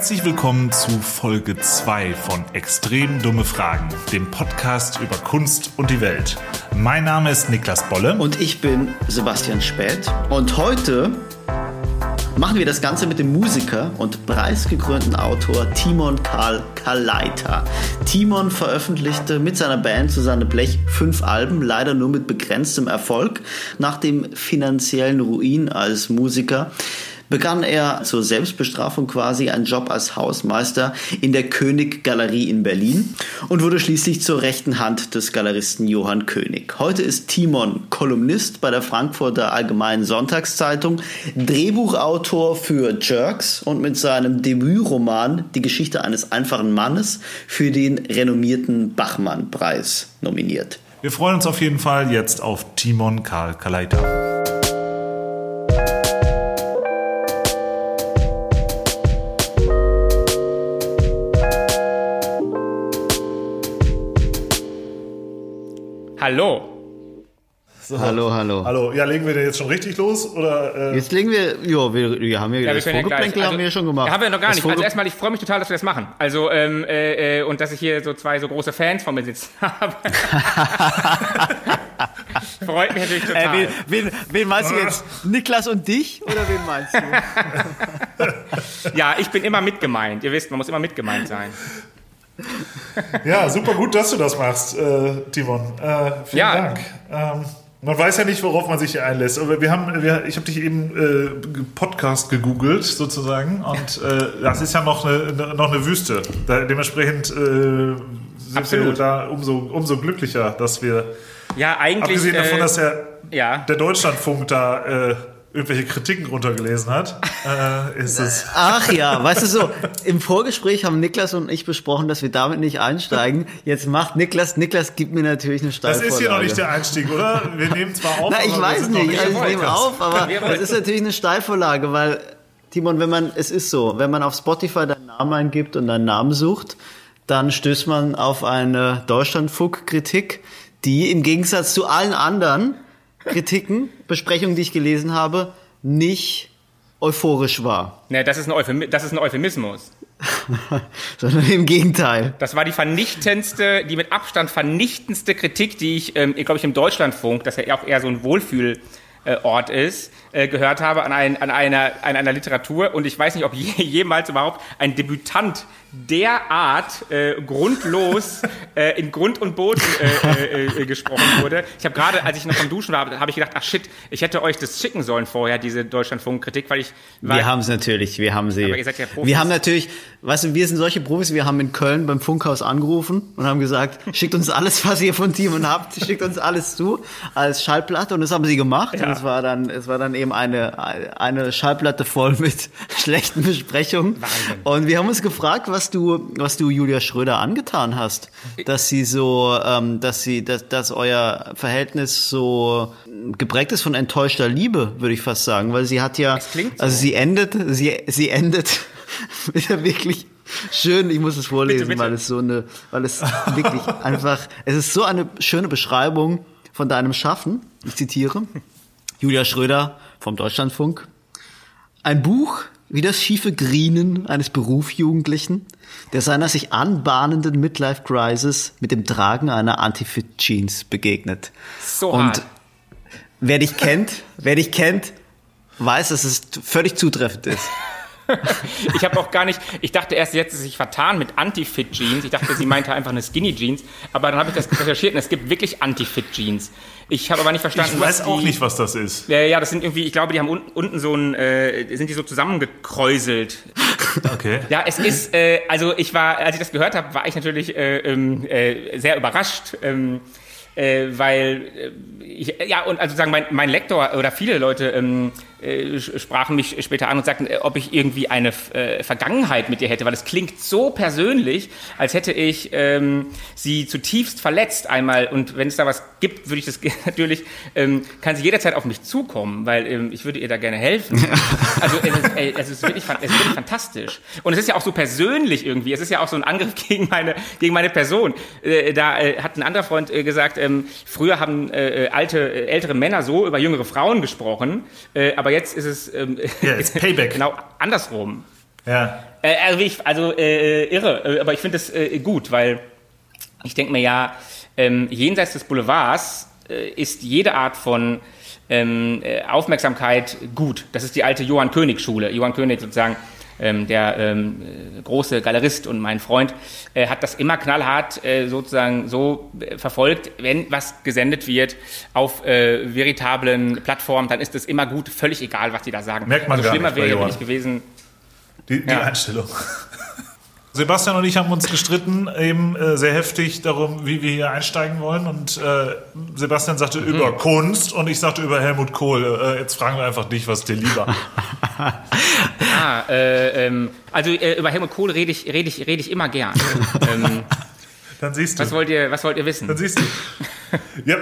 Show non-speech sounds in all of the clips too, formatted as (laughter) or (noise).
Herzlich willkommen zu Folge 2 von Extrem dumme Fragen, dem Podcast über Kunst und die Welt. Mein Name ist Niklas Bolle. Und ich bin Sebastian Späth. Und heute machen wir das Ganze mit dem Musiker und preisgekrönten Autor Timon Karl Kaleiter. Timon veröffentlichte mit seiner Band Susanne Blech fünf Alben, leider nur mit begrenztem Erfolg. Nach dem finanziellen Ruin als Musiker begann er zur Selbstbestrafung quasi einen Job als Hausmeister in der König Galerie in Berlin und wurde schließlich zur rechten Hand des Galeristen Johann König. Heute ist Timon Kolumnist bei der Frankfurter Allgemeinen Sonntagszeitung, Drehbuchautor für Jerks und mit seinem Debütroman Die Geschichte eines einfachen Mannes für den renommierten Bachmann-Preis nominiert. Wir freuen uns auf jeden Fall jetzt auf Timon Karl Kaleiter. Hallo. So. Hallo, hallo. Hallo. Ja, legen wir denn jetzt schon richtig los? Oder, äh? Jetzt legen wir, jo, wir, wir haben ja, ja das Vorgeplänkel ja haben wir ja schon gemacht. Haben wir noch gar das nicht. Also erstmal, ich freue mich total, dass wir das machen. Also, ähm, äh, äh und dass ich hier so zwei so große Fans von mir sitzen (laughs) habe. (laughs) Freut mich natürlich total. Äh, wen, wen, wen meinst du jetzt? Niklas und dich? Oder wen meinst du? (laughs) ja, ich bin immer mitgemeint. Ihr wisst, man muss immer mitgemeint sein. Ja, super gut, dass du das machst, äh, Timon. Äh, vielen ja. Dank. Ähm, man weiß ja nicht, worauf man sich hier einlässt. Aber wir haben, wir, ich habe dich eben äh, Podcast gegoogelt sozusagen und äh, das ist ja noch eine, noch eine Wüste. Da, dementsprechend äh, sind Absolut. wir da umso, umso glücklicher, dass wir ja eigentlich abgesehen davon, äh, dass der, ja. der Deutschlandfunk da äh, irgendwelche Kritiken runtergelesen hat, äh, ist es. Ach ja, (laughs) weißt du so, im Vorgespräch haben Niklas und ich besprochen, dass wir damit nicht einsteigen. Jetzt macht Niklas, Niklas gibt mir natürlich eine Steilvorlage. Das ist hier noch nicht der Einstieg, oder? Wir nehmen zwar auf, (laughs) Na, ich weiß nicht, also ich nehme auf, aber es ist natürlich eine Steilvorlage, weil, Timon, wenn man, es ist so, wenn man auf Spotify deinen Namen eingibt und deinen Namen sucht, dann stößt man auf eine Deutschlandfunk-Kritik, die im Gegensatz zu allen anderen Kritiken, Besprechungen, die ich gelesen habe, nicht euphorisch war. Ne, das ist ein, Euphemi das ist ein Euphemismus. (laughs) Sondern im Gegenteil. Das war die vernichtendste, die mit Abstand vernichtendste Kritik, die ich, ähm, glaube ich, im Deutschlandfunk, das ja auch eher so ein Wohlfühlort ist, äh, gehört habe an, ein, an, einer, an einer Literatur. Und ich weiß nicht, ob (laughs) je, jemals überhaupt ein Debütant derart äh, grundlos (laughs) äh, in Grund und Boden äh, äh, äh gesprochen wurde. Ich habe gerade, als ich noch am Duschen war, habe ich gedacht, ach shit, ich hätte euch das schicken sollen vorher, diese Deutschlandfunk-Kritik, weil ich... Weil, wir haben es natürlich, wir haben sie. Aber ihr seid ja Profis. Wir haben natürlich, weißt du, wir sind solche Profis, wir haben in Köln beim Funkhaus angerufen und haben gesagt, schickt uns alles, was ihr von Timon habt, schickt uns alles zu als Schallplatte und das haben sie gemacht ja. und es war dann, es war dann eben eine, eine Schallplatte voll mit (laughs) schlechten Besprechungen Wahnsinn. und wir haben uns gefragt, was du, was du Julia Schröder angetan hast, dass sie so, ähm, dass sie, dass, dass euer Verhältnis so geprägt ist von enttäuschter Liebe, würde ich fast sagen, weil sie hat ja, so. also sie endet, sie, sie endet (laughs) mit der wirklich schön, ich muss es vorlesen, bitte, bitte. weil es so eine, weil es wirklich (laughs) einfach, es ist so eine schöne Beschreibung von deinem Schaffen. Ich zitiere Julia Schröder vom Deutschlandfunk. Ein Buch, wie das schiefe Grienen eines Berufsjugendlichen, der seiner sich anbahnenden Midlife Crisis mit dem Tragen einer Anti-Fit Jeans begegnet. So Und hart. wer dich kennt, wer dich kennt, weiß, dass es völlig zutreffend ist. (laughs) ich habe auch gar nicht, ich dachte erst, jetzt ist sich vertan mit Anti-Fit Jeans. Ich dachte, sie meinte einfach eine Skinny Jeans. Aber dann habe ich das recherchiert und es gibt wirklich Anti-Fit Jeans. Ich habe aber nicht verstanden, Ich weiß auch die, nicht, was das ist. Ja, ja, das sind irgendwie, ich glaube, die haben unten, unten so ein, äh, sind die so zusammengekräuselt. Okay. Ja, es ist, äh, also ich war, als ich das gehört habe, war ich natürlich äh, ähm, äh, sehr überrascht. Ähm, äh, weil äh, ich, ja und also sagen mein, mein Lektor oder viele Leute ähm, äh, sprachen mich später an und sagten, äh, ob ich irgendwie eine äh, Vergangenheit mit ihr hätte, weil es klingt so persönlich, als hätte ich ähm, sie zutiefst verletzt einmal. Und wenn es da was gibt, würde ich das (laughs) natürlich, ähm, kann sie jederzeit auf mich zukommen, weil ähm, ich würde ihr da gerne helfen. (laughs) also es ist, ey, es, ist wirklich, es ist wirklich fantastisch. Und es ist ja auch so persönlich irgendwie. Es ist ja auch so ein Angriff (laughs) gegen meine, gegen meine Person. Äh, da äh, hat ein anderer Freund äh, gesagt, ähm, früher haben äh, alte, ältere Männer so über jüngere Frauen gesprochen, äh, aber aber jetzt ist es ähm, ja, jetzt (laughs) Payback. genau andersrum. Ja. Äh, also, ich, also äh, irre, äh, aber ich finde es äh, gut, weil ich denke mir ja, ähm, jenseits des Boulevards äh, ist jede Art von ähm, äh, Aufmerksamkeit gut. Das ist die alte Johann König Schule. Johann König sozusagen ähm, der ähm, große Galerist und mein Freund, äh, hat das immer knallhart äh, sozusagen so äh, verfolgt, wenn was gesendet wird auf äh, veritablen Plattformen, dann ist es immer gut, völlig egal, was die da sagen. Merkt man also gar schlimmer nicht wäre nicht gewesen. Die, die Ja. Einstellung. Sebastian und ich haben uns gestritten, eben äh, sehr heftig darum, wie wir hier einsteigen wollen. Und äh, Sebastian sagte Mhm. über Kunst und ich sagte über Helmut Kohl. Äh, jetzt fragen wir einfach dich, was dir lieber. (laughs) Ah, äh, ähm, also äh, über Helmut Kohl rede ich, rede ich, rede ich immer gern. (laughs) ähm, Dann siehst du. was, wollt ihr, was wollt ihr wissen? Dann siehst du. Ja,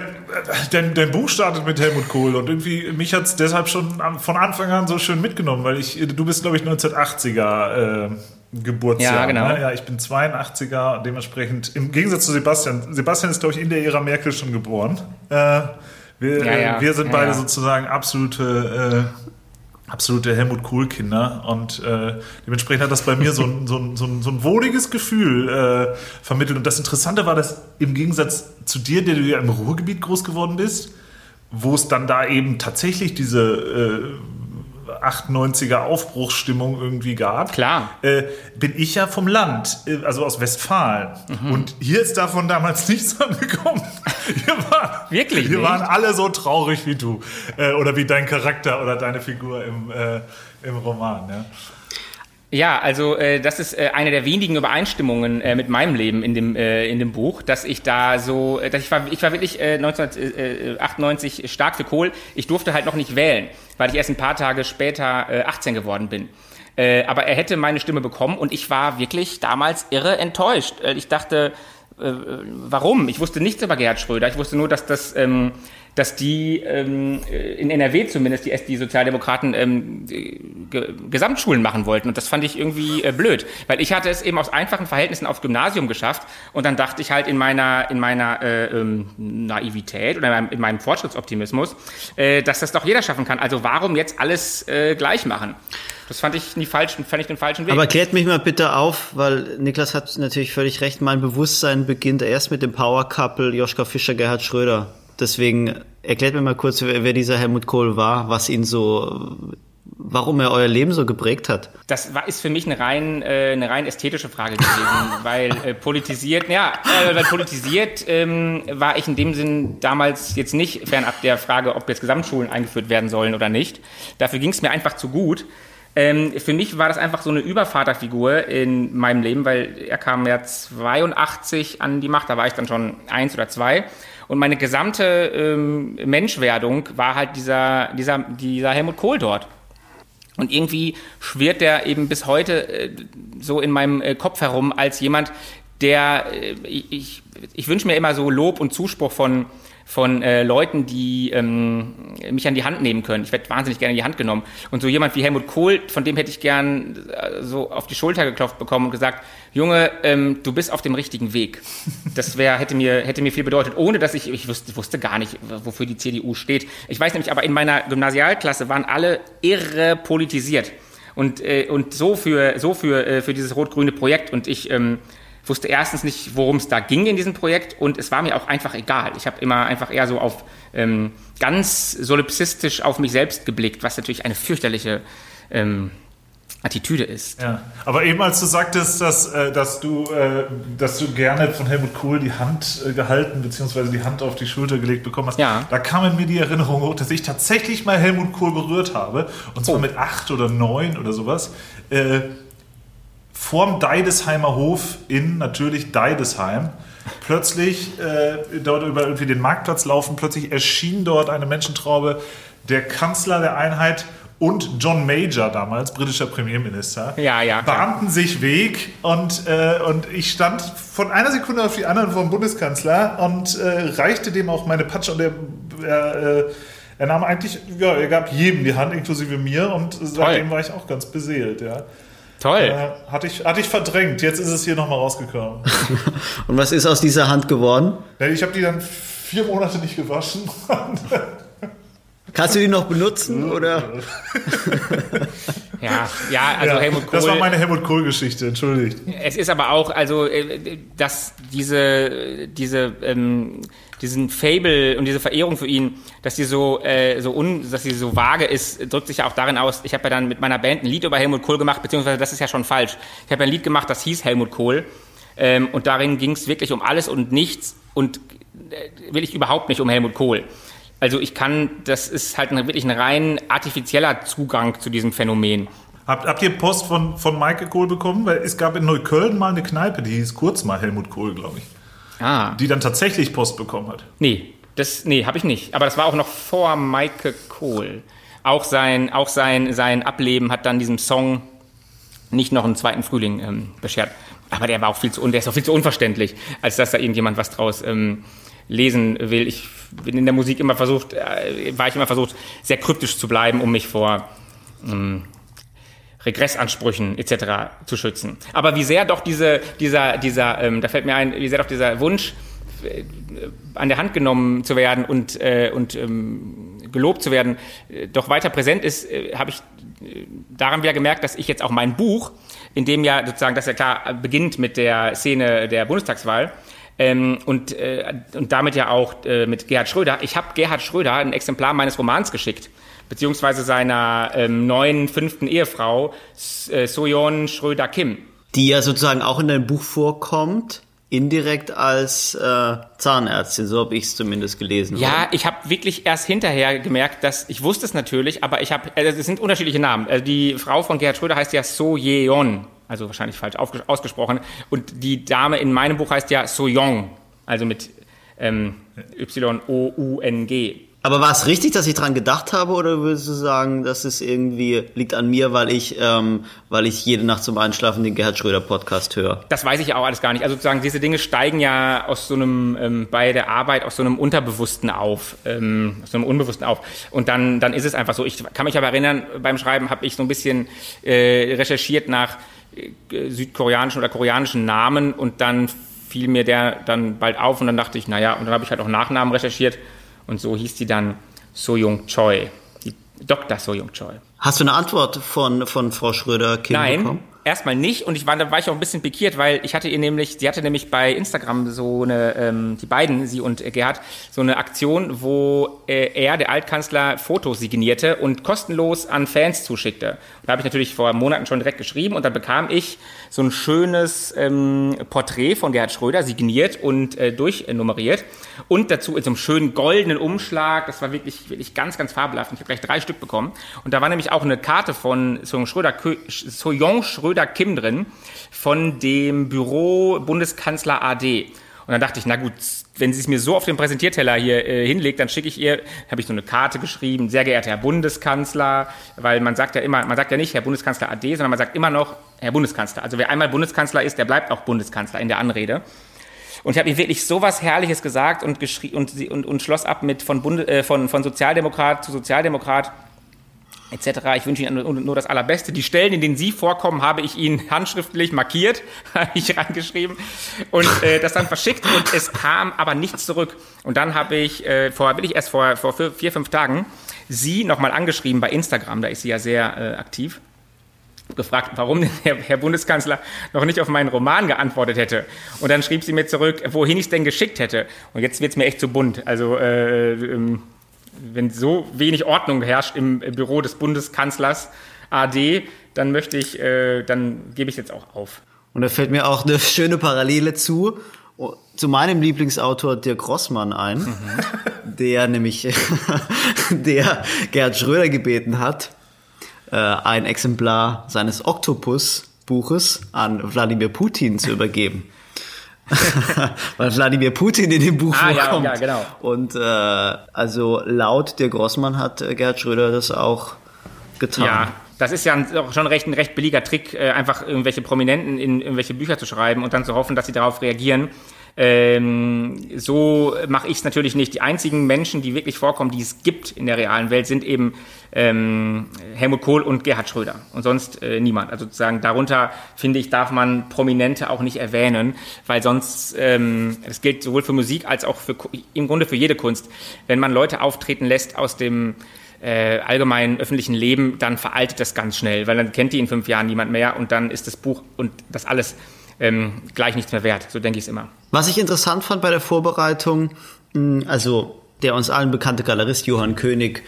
dein, dein Buch startet mit Helmut Kohl und irgendwie mich hat es deshalb schon von Anfang an so schön mitgenommen, weil ich, du bist glaube ich 1980er äh, Geburtsjahr. Ja, genau. Ne? Ja, ich bin 82er, dementsprechend im Gegensatz zu Sebastian. Sebastian ist glaube ich in der Ära Merkel schon geboren. Äh, wir, Ja, ja. äh, wir sind Ja, beide ja. sozusagen absolute äh, absolute Helmut Kohl-Kinder und äh, dementsprechend hat das bei mir so ein, so ein, so ein, so ein wohliges Gefühl äh, vermittelt. Und das Interessante war, dass im Gegensatz zu dir, der du ja im Ruhrgebiet groß geworden bist, wo es dann da eben tatsächlich diese äh, 98er Aufbruchsstimmung irgendwie gab, Klar. äh, bin ich ja vom Land, äh, also aus Westfalen. Mhm. Und hier ist davon damals (laughs) nichts angekommen. Hier waren, Wirklich Hier nicht? waren alle so traurig wie du. Äh, oder wie dein Charakter oder deine Figur im, äh, im Roman. Ja. Ja, also äh, das ist äh, eine der wenigen Übereinstimmungen äh, mit meinem Leben in dem äh, in dem Buch, dass ich da so, äh, dass ich war ich war wirklich äh, 1998 stark für Kohl. Ich durfte halt noch nicht wählen, weil ich erst ein paar Tage später äh, 18 geworden bin. Äh, aber er hätte meine Stimme bekommen und ich war wirklich damals irre enttäuscht. Äh, ich dachte, äh, warum? Ich wusste nichts über Gerhard Schröder. Ich wusste nur, dass das, ähm, dass die ähm, in NRW zumindest die, die Sozialdemokraten ähm, Ge Gesamtschulen machen wollten. Und das fand ich irgendwie äh, blöd, weil ich hatte es eben aus einfachen Verhältnissen aufs Gymnasium geschafft. Und dann dachte ich halt in meiner in meiner äh, ähm, Naivität oder in meinem, in meinem Fortschrittsoptimismus, äh, dass das doch jeder schaffen kann. Also warum jetzt alles äh, gleich machen? Das fand ich, nie falsch, fand ich den falschen Weg. Aber klärt mich mal bitte auf, weil Niklas hat natürlich völlig recht. Mein Bewusstsein beginnt erst mit dem Power Couple Joschka Fischer, Gerhard Schröder. Deswegen erklärt mir mal kurz, wer, wer dieser Helmut Kohl war, was ihn so, warum er euer Leben so geprägt hat. Das war, ist für mich eine rein, äh, eine rein ästhetische Frage gewesen, (laughs) weil äh, politisiert, ja, äh, weil politisiert ähm, war ich in dem Sinn damals jetzt nicht fernab der Frage, ob jetzt Gesamtschulen eingeführt werden sollen oder nicht. Dafür ging es mir einfach zu gut. Ähm, für mich war das einfach so eine Übervaterfigur in meinem Leben, weil er kam ja 82 an die Macht, da war ich dann schon eins oder zwei. Und meine gesamte ähm, Menschwerdung war halt dieser, dieser, dieser Helmut Kohl dort. Und irgendwie schwirrt der eben bis heute äh, so in meinem äh, Kopf herum als jemand, der, äh, ich, ich wünsche mir immer so Lob und Zuspruch von, von äh, Leuten, die ähm, mich an die Hand nehmen können. Ich werde wahnsinnig gerne in die Hand genommen. Und so jemand wie Helmut Kohl, von dem hätte ich gern äh, so auf die Schulter geklopft bekommen und gesagt, Junge, ähm, du bist auf dem richtigen Weg. Das wäre hätte mir hätte mir viel bedeutet, ohne dass ich ich wusste, wusste gar nicht, wofür die CDU steht. Ich weiß nämlich, aber in meiner Gymnasialklasse waren alle irre politisiert und äh, und so für so für äh, für dieses rot-grüne Projekt und ich ähm, wusste erstens nicht, worum es da ging in diesem Projekt und es war mir auch einfach egal. Ich habe immer einfach eher so auf ähm, ganz solipsistisch auf mich selbst geblickt, was natürlich eine fürchterliche ähm, Attitüde ist. Ja, aber eben als du sagtest, dass, äh, dass, du, äh, dass du gerne von Helmut Kohl die Hand äh, gehalten bzw. die Hand auf die Schulter gelegt bekommen hast, Ja. da kam in mir die Erinnerung hoch, dass ich tatsächlich mal Helmut Kohl berührt habe. Und zwar Oh. mit acht oder neun oder sowas. Vorm Deidesheimer Hof in natürlich Deidesheim. Plötzlich äh, dort über irgendwie den Marktplatz laufen, plötzlich erschien dort eine Menschentraube, der Kanzler der Einheit und John Major damals, britischer Premierminister, Ja, ja, bahnten sich Weg und, äh, und ich stand von einer Sekunde auf die andere vor dem Bundeskanzler und äh, reichte dem auch meine Patsche und er, er, äh, er nahm eigentlich, ja, er gab jedem die Hand, inklusive mir und seitdem war ich auch ganz beseelt, ja. Toll. Äh, hatte, ich, hatte ich verdrängt, jetzt ist es hier nochmal rausgekommen. (laughs) Und was ist aus dieser Hand geworden? Ja, ich habe die dann vier Monate nicht gewaschen. (laughs) Kannst du die noch benutzen oder? Ja, ja, also ja, Helmut Kohl. Das war meine Helmut Kohl-Geschichte, entschuldigt. Es ist aber auch, also, äh, dass diese, diese, ähm, diesen Fable und diese Verehrung für ihn, dass die so, äh, so un, dass sie so vage ist, drückt sich ja auch darin aus. Ich habe ja dann mit meiner Band ein Lied über Helmut Kohl gemacht, beziehungsweise das ist ja schon falsch. Ich habe ein Lied gemacht, das hieß Helmut Kohl. Ähm, und darin ging es wirklich um alles und nichts und äh, will ich überhaupt nicht um Helmut Kohl. Also ich kann, das ist halt ein, wirklich ein rein artifizieller Zugang zu diesem Phänomen. Habt, habt ihr Post von, von Michael Kohl bekommen? Weil es gab in Neukölln mal eine Kneipe, die hieß kurz mal Helmut Kohl, glaube ich. Ah. Die dann tatsächlich Post bekommen hat. Nee, das, nee, habe ich nicht. Aber das war auch noch vor Michael Kohl. Auch sein, auch sein, sein Ableben hat dann diesem Song nicht noch einen zweiten Frühling ähm, beschert. Aber der war auch viel zu, der ist auch viel zu unverständlich, als dass da irgendjemand was draus ähm, lesen will. Ich bin in der Musik immer versucht, äh, war ich immer versucht, sehr kryptisch zu bleiben, um mich vor ähm, Regressansprüchen etc. zu schützen. Aber wie sehr doch diese, dieser, dieser, ähm, da fällt mir ein, wie sehr doch dieser Wunsch, äh, an der Hand genommen zu werden und, äh, und ähm, gelobt zu werden, äh, doch weiter präsent ist, äh, habe ich äh, daran wieder gemerkt, dass ich jetzt auch mein Buch, in dem ja sozusagen, das ja klar beginnt mit der Szene der Bundestagswahl, ähm, und, äh, und damit ja auch äh, mit Gerhard Schröder. Ich habe Gerhard Schröder ein Exemplar meines Romans geschickt, beziehungsweise seiner ähm, neuen fünften Ehefrau, äh, Soyeon Schröder-Kim. Die ja sozusagen auch in deinem Buch vorkommt indirekt als äh, Zahnärztin, so habe ich es zumindest gelesen. Ja, oder? ich habe wirklich erst hinterher gemerkt, dass ich wusste es natürlich, aber ich habe, also es sind unterschiedliche Namen. Also die Frau von Gerhard Schröder heißt ja So Yeon also wahrscheinlich falsch ausgesprochen. Und die Dame in meinem Buch heißt ja Soyoung, also mit ähm, Y-O-U-N-G. Aber war es richtig, dass ich dran gedacht habe, oder würdest du sagen, dass es irgendwie liegt an mir, weil ich, ähm, weil ich jede Nacht zum Einschlafen den Gerhard Schröder Podcast höre? Das weiß ich auch alles gar nicht. Also sozusagen diese Dinge steigen ja aus so einem ähm, bei der Arbeit aus so einem Unterbewussten auf, ähm, aus so einem Unbewussten auf. Und dann dann ist es einfach so. Ich kann mich aber erinnern, beim Schreiben habe ich so ein bisschen äh, recherchiert nach äh, südkoreanischen oder koreanischen Namen und dann fiel mir der dann bald auf und dann dachte ich, naja, und dann habe ich halt auch Nachnamen recherchiert und so hieß die dann So-Young Choi, die Dr. So-Young Choi. Hast du eine Antwort von, von Frau Schröder-Kim bekommen? erstmal nicht und ich war, da war ich auch ein bisschen pikiert, weil ich hatte ihr nämlich, sie hatte nämlich bei Instagram so eine, ähm, die beiden, sie und äh, Gerhard, so eine Aktion, wo äh, er, der Altkanzler, Fotos signierte und kostenlos an Fans zuschickte. Und da habe ich natürlich vor Monaten schon direkt geschrieben und dann bekam ich so ein schönes ähm, Porträt von Gerhard Schröder, signiert und äh, durchnummeriert und dazu in so einem schönen goldenen Umschlag, das war wirklich, wirklich ganz, ganz fabelhaft. Ich habe gleich drei Stück bekommen und da war nämlich auch eine Karte von Soyoung Schröder, Schröder Schröder Kim drin von dem Büro Bundeskanzler AD. Und dann dachte ich, na gut, wenn sie es mir so auf den Präsentierteller hier äh, hinlegt, dann schicke ich ihr, habe ich so eine Karte geschrieben, sehr geehrter Herr Bundeskanzler, weil man sagt ja immer, man sagt ja nicht Herr Bundeskanzler AD, sondern man sagt immer noch Herr Bundeskanzler. Also wer einmal Bundeskanzler ist, der bleibt auch Bundeskanzler in der Anrede. Und ich habe ihr wirklich so was Herrliches gesagt und, und, und, und schloss ab mit von, Bund, äh, von, von Sozialdemokrat zu Sozialdemokrat etc. Ich wünsche Ihnen nur das Allerbeste. Die Stellen, in denen Sie vorkommen, habe ich Ihnen handschriftlich markiert, (laughs) habe ich reingeschrieben und äh, das dann verschickt und es kam aber nichts zurück. Und dann habe ich, äh, vor, bin ich erst vor, vor vier, fünf Tagen, Sie nochmal angeschrieben bei Instagram, da ist sie ja sehr äh, aktiv, gefragt, warum denn der Herr Bundeskanzler noch nicht auf meinen Roman geantwortet hätte. Und dann schrieb sie mir zurück, wohin ich es denn geschickt hätte. Und jetzt wird es mir echt zu bunt. Also äh, ähm, wenn so wenig Ordnung herrscht im Büro des Bundeskanzlers AD, dann möchte ich, äh, dann gebe ich jetzt auch auf. Und da fällt mir auch eine schöne Parallele zu, zu meinem Lieblingsautor Dirk Rossmann ein, mhm. (laughs) der nämlich, (laughs) der Gerhard Schröder gebeten hat, äh, ein Exemplar seines Oktopus-Buches an Wladimir Putin zu übergeben. (laughs) weil Wladimir Putin in dem Buch ah, vorkommt. Ja, ja, genau. Und äh, also laut der Grossmann hat äh, Gerhard Schröder das auch getan. Ja, das ist ja ein, schon recht, ein recht billiger Trick, äh, einfach irgendwelche Prominenten in irgendwelche Bücher zu schreiben und dann zu hoffen, dass sie darauf reagieren. Ähm, so mache ich es natürlich nicht. Die einzigen Menschen, die wirklich vorkommen, die es gibt in der realen Welt, sind eben ähm, Helmut Kohl und Gerhard Schröder und sonst äh, niemand. Also sozusagen darunter, finde ich, darf man Prominente auch nicht erwähnen, weil sonst, ähm, das gilt sowohl für Musik als auch für, im Grunde für jede Kunst, wenn man Leute auftreten lässt aus dem äh, allgemeinen öffentlichen Leben, dann veraltet das ganz schnell, weil dann kennt die in fünf Jahren niemand mehr und dann ist das Buch und das alles ähm, gleich nichts mehr wert. So denke ich es immer. Was ich interessant fand bei der Vorbereitung, hm, also der uns allen bekannte Galerist Johann König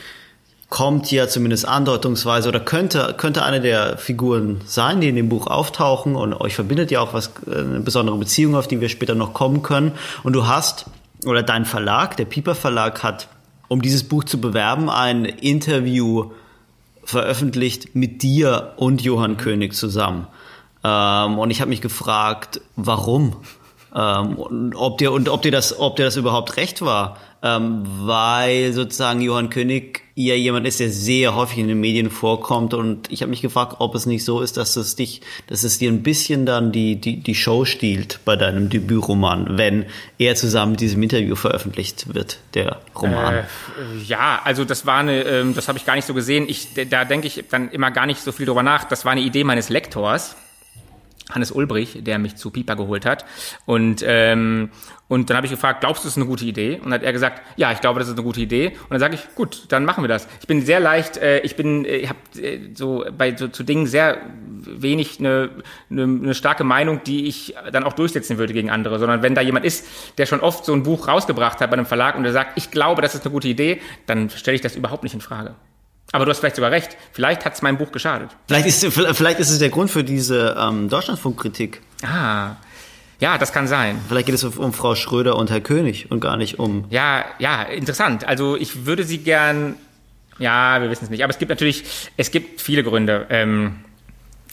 kommt ja zumindest andeutungsweise oder könnte, könnte eine der Figuren sein, die in dem Buch auftauchen und euch verbindet ja auch was, eine besondere Beziehung, auf die wir später noch kommen können. Und du hast, oder dein Verlag, der Pieper Verlag hat, um dieses Buch zu bewerben, ein Interview veröffentlicht mit dir und Johann König zusammen. Ähm, und ich habe mich gefragt, warum? Ähm, und ob dir und ob dir das, ob dir das überhaupt recht war, ähm, weil sozusagen Johann König ja jemand ist, der sehr häufig in den Medien vorkommt und ich habe mich gefragt, ob es nicht so ist, dass es dich, dass es dir ein bisschen dann die die die Show stiehlt bei deinem Debütroman, wenn er zusammen mit diesem Interview veröffentlicht wird, der Roman. Äh, ja, also das war eine, ähm, das habe ich gar nicht so gesehen. Ich da denke ich dann immer gar nicht so viel drüber nach. Das war eine Idee meines Lektors Hannes Ulbrich, der mich zu Pipa geholt hat. Und, ähm, und dann habe ich gefragt, glaubst du, das ist eine gute Idee? Und dann hat er gesagt, ja, ich glaube, das ist eine gute Idee. Und dann sage ich, gut, dann machen wir das. Ich bin sehr leicht, äh, ich bin, äh, ich habe äh, so bei so, zu Dingen sehr wenig eine, eine, eine starke Meinung, die ich dann auch durchsetzen würde gegen andere, sondern wenn da jemand ist, der schon oft so ein Buch rausgebracht hat bei einem Verlag und der sagt, ich glaube, das ist eine gute Idee, dann stelle ich das überhaupt nicht in Frage. Aber du hast vielleicht sogar recht. Vielleicht hat es meinem Buch geschadet. Vielleicht ist, vielleicht ist es der Grund für diese ähm, Deutschlandfunkkritik. Ah. Ja, das kann sein. Vielleicht geht es um, um Frau Schröder und Herr König und gar nicht um. Ja, ja, interessant. Also ich würde sie gern. Ja, wir wissen es nicht. Aber es gibt natürlich, es gibt viele Gründe, ähm,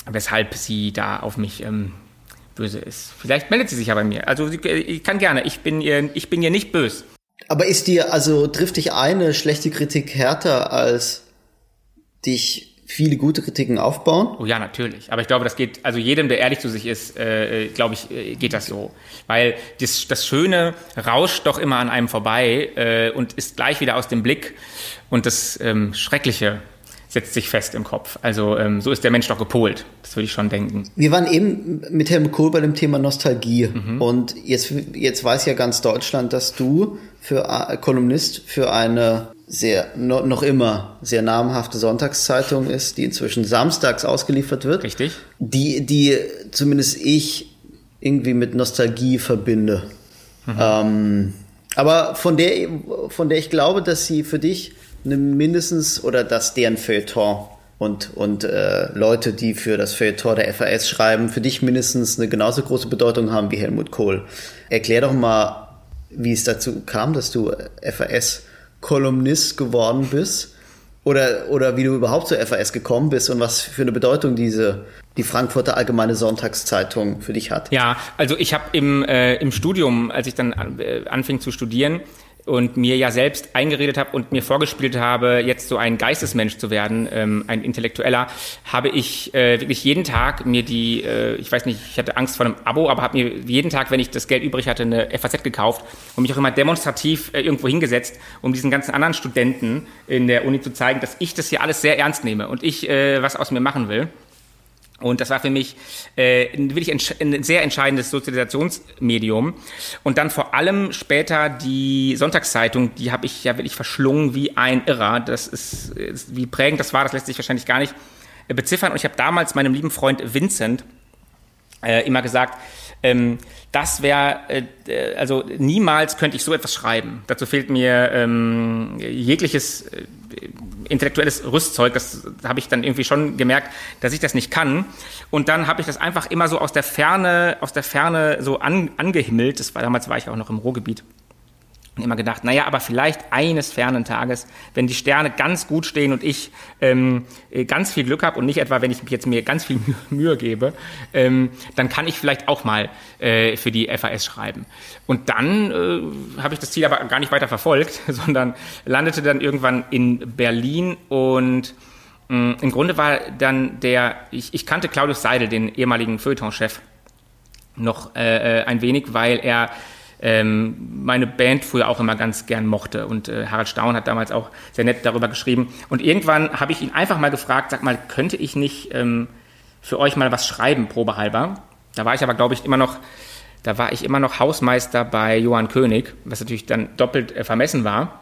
weshalb sie da auf mich ähm, böse ist. Vielleicht meldet sie sich ja bei mir. Also ich kann gerne. Ich bin ihr, ich bin ihr nicht böse. Aber ist dir, also trifft dich eine schlechte Kritik härter als dich viele gute Kritiken aufbauen? Oh ja, natürlich. Aber ich glaube, das geht, also jedem, der ehrlich zu sich ist, äh, glaube ich, äh, geht das so. Weil das, das Schöne rauscht doch immer an einem vorbei äh, und ist gleich wieder aus dem Blick. Und das ähm, Schreckliche setzt sich fest im Kopf. Also ähm, so ist der Mensch doch gepolt. Das würde ich schon denken. Wir waren eben mit Helmut Kohl bei dem Thema Nostalgie. Mhm. Und jetzt, jetzt weiß ja ganz Deutschland, dass du für äh, Kolumnist für eine sehr no, noch immer sehr namhafte Sonntagszeitung ist, die inzwischen samstags ausgeliefert wird. Richtig. Die, die zumindest ich irgendwie mit Nostalgie verbinde. Mhm. Ähm, aber von der, von der ich glaube, dass sie für dich eine mindestens oder dass deren Feuilleton und, und äh, Leute, die für das Feuilleton der FAS schreiben, für dich mindestens eine genauso große Bedeutung haben wie Helmut Kohl. Erklär doch mal, wie es dazu kam, dass du FAS Kolumnist geworden bist oder, oder wie du überhaupt zur FAS gekommen bist und was für eine Bedeutung diese die Frankfurter Allgemeine Sonntagszeitung für dich hat. Ja, also ich habe im, äh, im Studium, als ich dann äh, anfing zu studieren, und mir ja selbst eingeredet habe und mir vorgespielt habe, jetzt so ein Geistesmensch zu werden, ähm, ein Intellektueller, habe ich äh, wirklich jeden Tag mir die, äh, ich weiß nicht, ich hatte Angst vor einem Abo, aber habe mir jeden Tag, wenn ich das Geld übrig hatte, eine FAZ gekauft und mich auch immer demonstrativ äh, irgendwo hingesetzt, um diesen ganzen anderen Studenten in der Uni zu zeigen, dass ich das hier alles sehr ernst nehme und ich äh, was aus mir machen will. Und das war für mich äh, wirklich ein sehr entscheidendes Sozialisationsmedium. Und dann vor allem später die Sonntagszeitung, die habe ich ja wirklich verschlungen wie ein Irrer. Das ist, ist, wie prägend das war, das lässt sich wahrscheinlich gar nicht äh, beziffern. Und ich habe damals meinem lieben Freund Vincent äh, immer gesagt, ähm, das wäre, äh, also niemals könnte ich so etwas schreiben. Dazu fehlt mir ähm, jegliches äh, intellektuelles Rüstzeug. Das habe ich dann irgendwie schon gemerkt, dass ich das nicht kann. Und dann habe ich das einfach immer so aus der Ferne, aus der Ferne so an, angehimmelt. Das war damals war ich auch noch im Ruhrgebiet immer gedacht, naja, aber vielleicht eines fernen Tages, wenn die Sterne ganz gut stehen und ich ähm, äh, ganz viel Glück habe und nicht etwa, wenn ich jetzt mir ganz viel (laughs) Mühe gebe, ähm, dann kann ich vielleicht auch mal äh, für die FAS schreiben. Und dann äh, habe ich das Ziel aber gar nicht weiter verfolgt, (laughs) sondern landete dann irgendwann in Berlin und mh, im Grunde war dann der, ich, ich kannte Claudius Seidel, den ehemaligen Feuilleton-Chef, noch äh, äh ein wenig, weil er ähm, meine Band früher auch immer ganz gern mochte. Und äh, Harald Staun hat damals auch sehr nett darüber geschrieben. Und irgendwann habe ich ihn einfach mal gefragt, sag mal, könnte ich nicht ähm, für euch mal was schreiben, probehalber? Da war ich aber, glaube ich, immer noch, da war ich immer noch Hausmeister bei Johann König, was natürlich dann doppelt äh, vermessen war.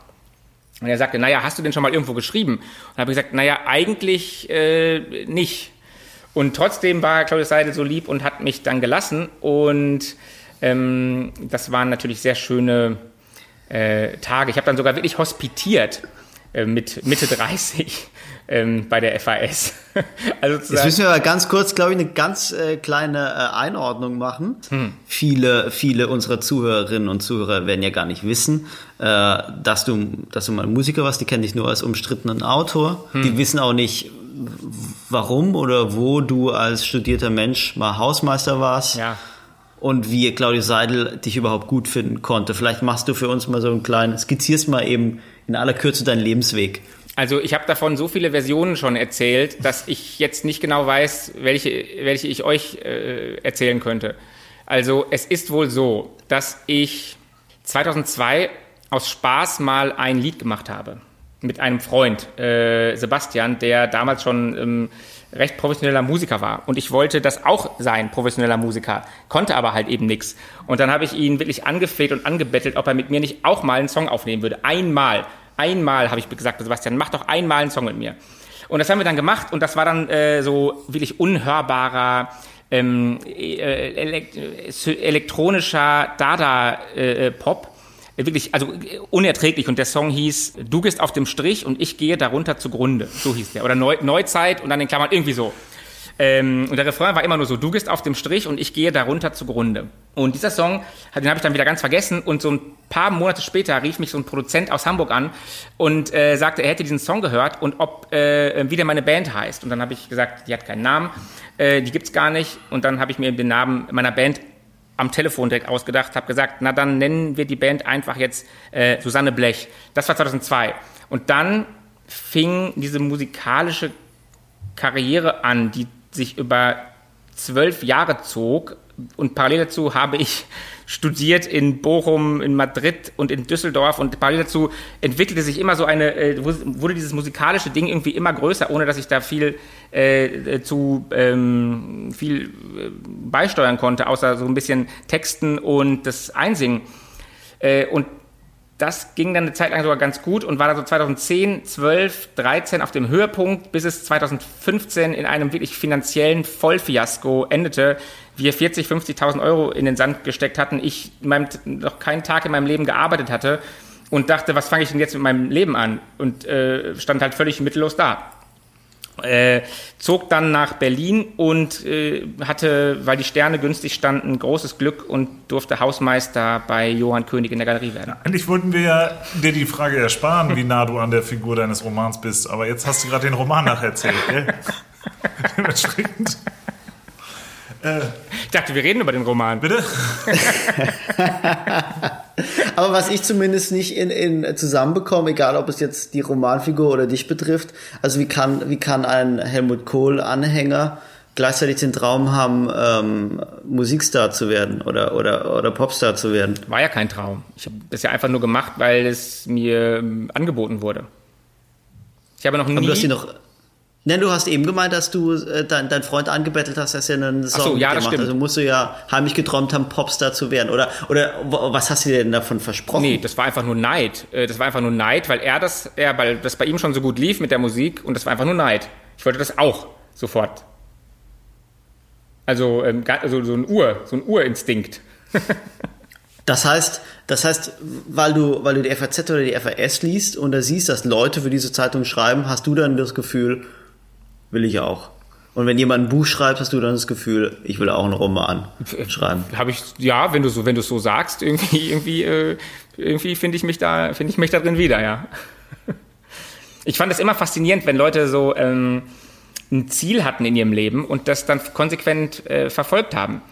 Und er sagte, naja, hast du denn schon mal irgendwo geschrieben? Und habe ich gesagt, naja, eigentlich äh, nicht. Und trotzdem war Claudius Seidel so lieb und hat mich dann gelassen. Und ähm, das waren natürlich sehr schöne äh, Tage. Ich habe dann sogar wirklich hospitiert äh, mit Mitte 30 (laughs) ähm, bei der FAS. (laughs) also Jetzt müssen wir aber ganz kurz, glaube ich, eine ganz äh, kleine äh, Einordnung machen. Hm. Viele, viele unserer Zuhörerinnen und Zuhörer werden ja gar nicht wissen, äh, dass du, dass du mal Musiker warst. Die kennen dich nur als umstrittenen Autor. Hm. Die wissen auch nicht, warum oder wo du als studierter Mensch mal Hausmeister warst. Ja. Und wie Claudius Seidel dich überhaupt gut finden konnte. Vielleicht machst du für uns mal so einen kleinen, skizzierst mal eben in aller Kürze deinen Lebensweg. Also ich habe davon so viele Versionen schon erzählt, dass ich jetzt nicht genau weiß, welche, welche ich euch äh, erzählen könnte. Also es ist wohl so, dass ich 2002 aus Spaß mal ein Lied gemacht habe mit einem Freund, äh, Sebastian, der damals schon ähm, recht professioneller Musiker war. Und ich wollte das auch sein, professioneller Musiker, konnte aber halt eben nichts. Und dann habe ich ihn wirklich angefleht und angebettelt, ob er mit mir nicht auch mal einen Song aufnehmen würde. Einmal. Einmal habe ich gesagt, Sebastian, mach doch einmal einen Song mit mir. Und das haben wir dann gemacht und das war dann äh, so wirklich unhörbarer, ähm, äh, elekt elektronischer Dada-Pop. Äh, wirklich, also unerträglich. Und der Song hieß Du gehst auf dem Strich und ich gehe darunter zugrunde. So hieß der. Oder Neu Neuzeit und dann in Klammern irgendwie so. Ähm, und der Refrain war immer nur so, du gehst auf dem Strich und ich gehe darunter zugrunde. Und dieser Song, den habe ich dann wieder ganz vergessen und so ein paar Monate später rief mich so ein Produzent aus Hamburg an und äh, sagte, er hätte diesen Song gehört und ob äh, wie der meine Band heißt. Und dann habe ich gesagt, die hat keinen Namen, äh, die gibt's gar nicht. Und dann habe ich mir den Namen meiner Band am Telefon direkt ausgedacht, habe gesagt, na dann nennen wir die Band einfach jetzt äh, Susanne Blech. Das war 2002. Und dann fing diese musikalische Karriere an, die sich über zwölf Jahre zog. Und parallel dazu habe ich studiert in Bochum, in Madrid und in Düsseldorf. Und parallel dazu entwickelte sich immer so eine, äh, wurde dieses musikalische Ding irgendwie immer größer, ohne dass ich da viel äh, zu ähm, viel äh, beisteuern konnte, außer so ein bisschen Texten und das Einsingen. Äh, und das ging dann eine Zeit lang sogar ganz gut und war dann so 2010, 12, 13 auf dem Höhepunkt, bis es 2015 in einem wirklich finanziellen Vollfiasko endete. Wir 40, 50.000 Euro in den Sand gesteckt hatten, ich meinem, noch keinen Tag in meinem Leben gearbeitet hatte und dachte, was fange ich denn jetzt mit meinem Leben an? Und äh, stand halt völlig mittellos da. Äh, zog dann nach Berlin und äh, hatte, weil die Sterne günstig standen, großes Glück und durfte Hausmeister bei Johann König in der Galerie werden. Ja, eigentlich wollten wir ja dir die Frage ersparen, wie nah du an der Figur deines Romans bist, aber jetzt hast du gerade den Roman nacherzählt, gell? (laughs) Dementsprechend. Äh, ich dachte, wir reden über den Roman. Bitte? (laughs) Aber was ich zumindest nicht in, in zusammenbekomme, egal ob es jetzt die Romanfigur oder dich betrifft, also wie kann, wie kann ein Helmut Kohl-Anhänger gleichzeitig den Traum haben, ähm, Musikstar zu werden oder, oder, oder Popstar zu werden? War ja kein Traum. Ich habe das ja einfach nur gemacht, weil es mir ähm, angeboten wurde. Ich habe noch nie. Aber du hast noch Nein, du hast eben gemeint, dass du äh, dein, dein Freund angebettelt hast, dass er einen Song so, ja, gemacht hat. Also musst du ja heimlich geträumt haben, Popstar zu werden. Oder, oder was hast du dir denn davon versprochen? Nee, das war einfach nur Neid. Äh, das war einfach nur Neid, weil er das, er, weil das bei ihm schon so gut lief mit der Musik und das war einfach nur Neid. Ich wollte das auch sofort. Also, ähm, also so ein Ur, so ein Urinstinkt. (laughs) Das heißt, das heißt, weil du, weil du die FAZ oder die FAS liest und da siehst, dass Leute für diese Zeitung schreiben, hast du dann das Gefühl, will ich auch. Und wenn jemand ein Buch schreibt, hast du dann das Gefühl, ich will auch einen Roman schreiben. Habe ich ja, wenn du so, wenn du so sagst, irgendwie, irgendwie, äh, irgendwie finde ich mich da, finde ich mich da drin wieder, ja. (laughs) Ich fand es immer faszinierend, wenn Leute so ähm, ein Ziel hatten in ihrem Leben und das dann konsequent äh, verfolgt haben.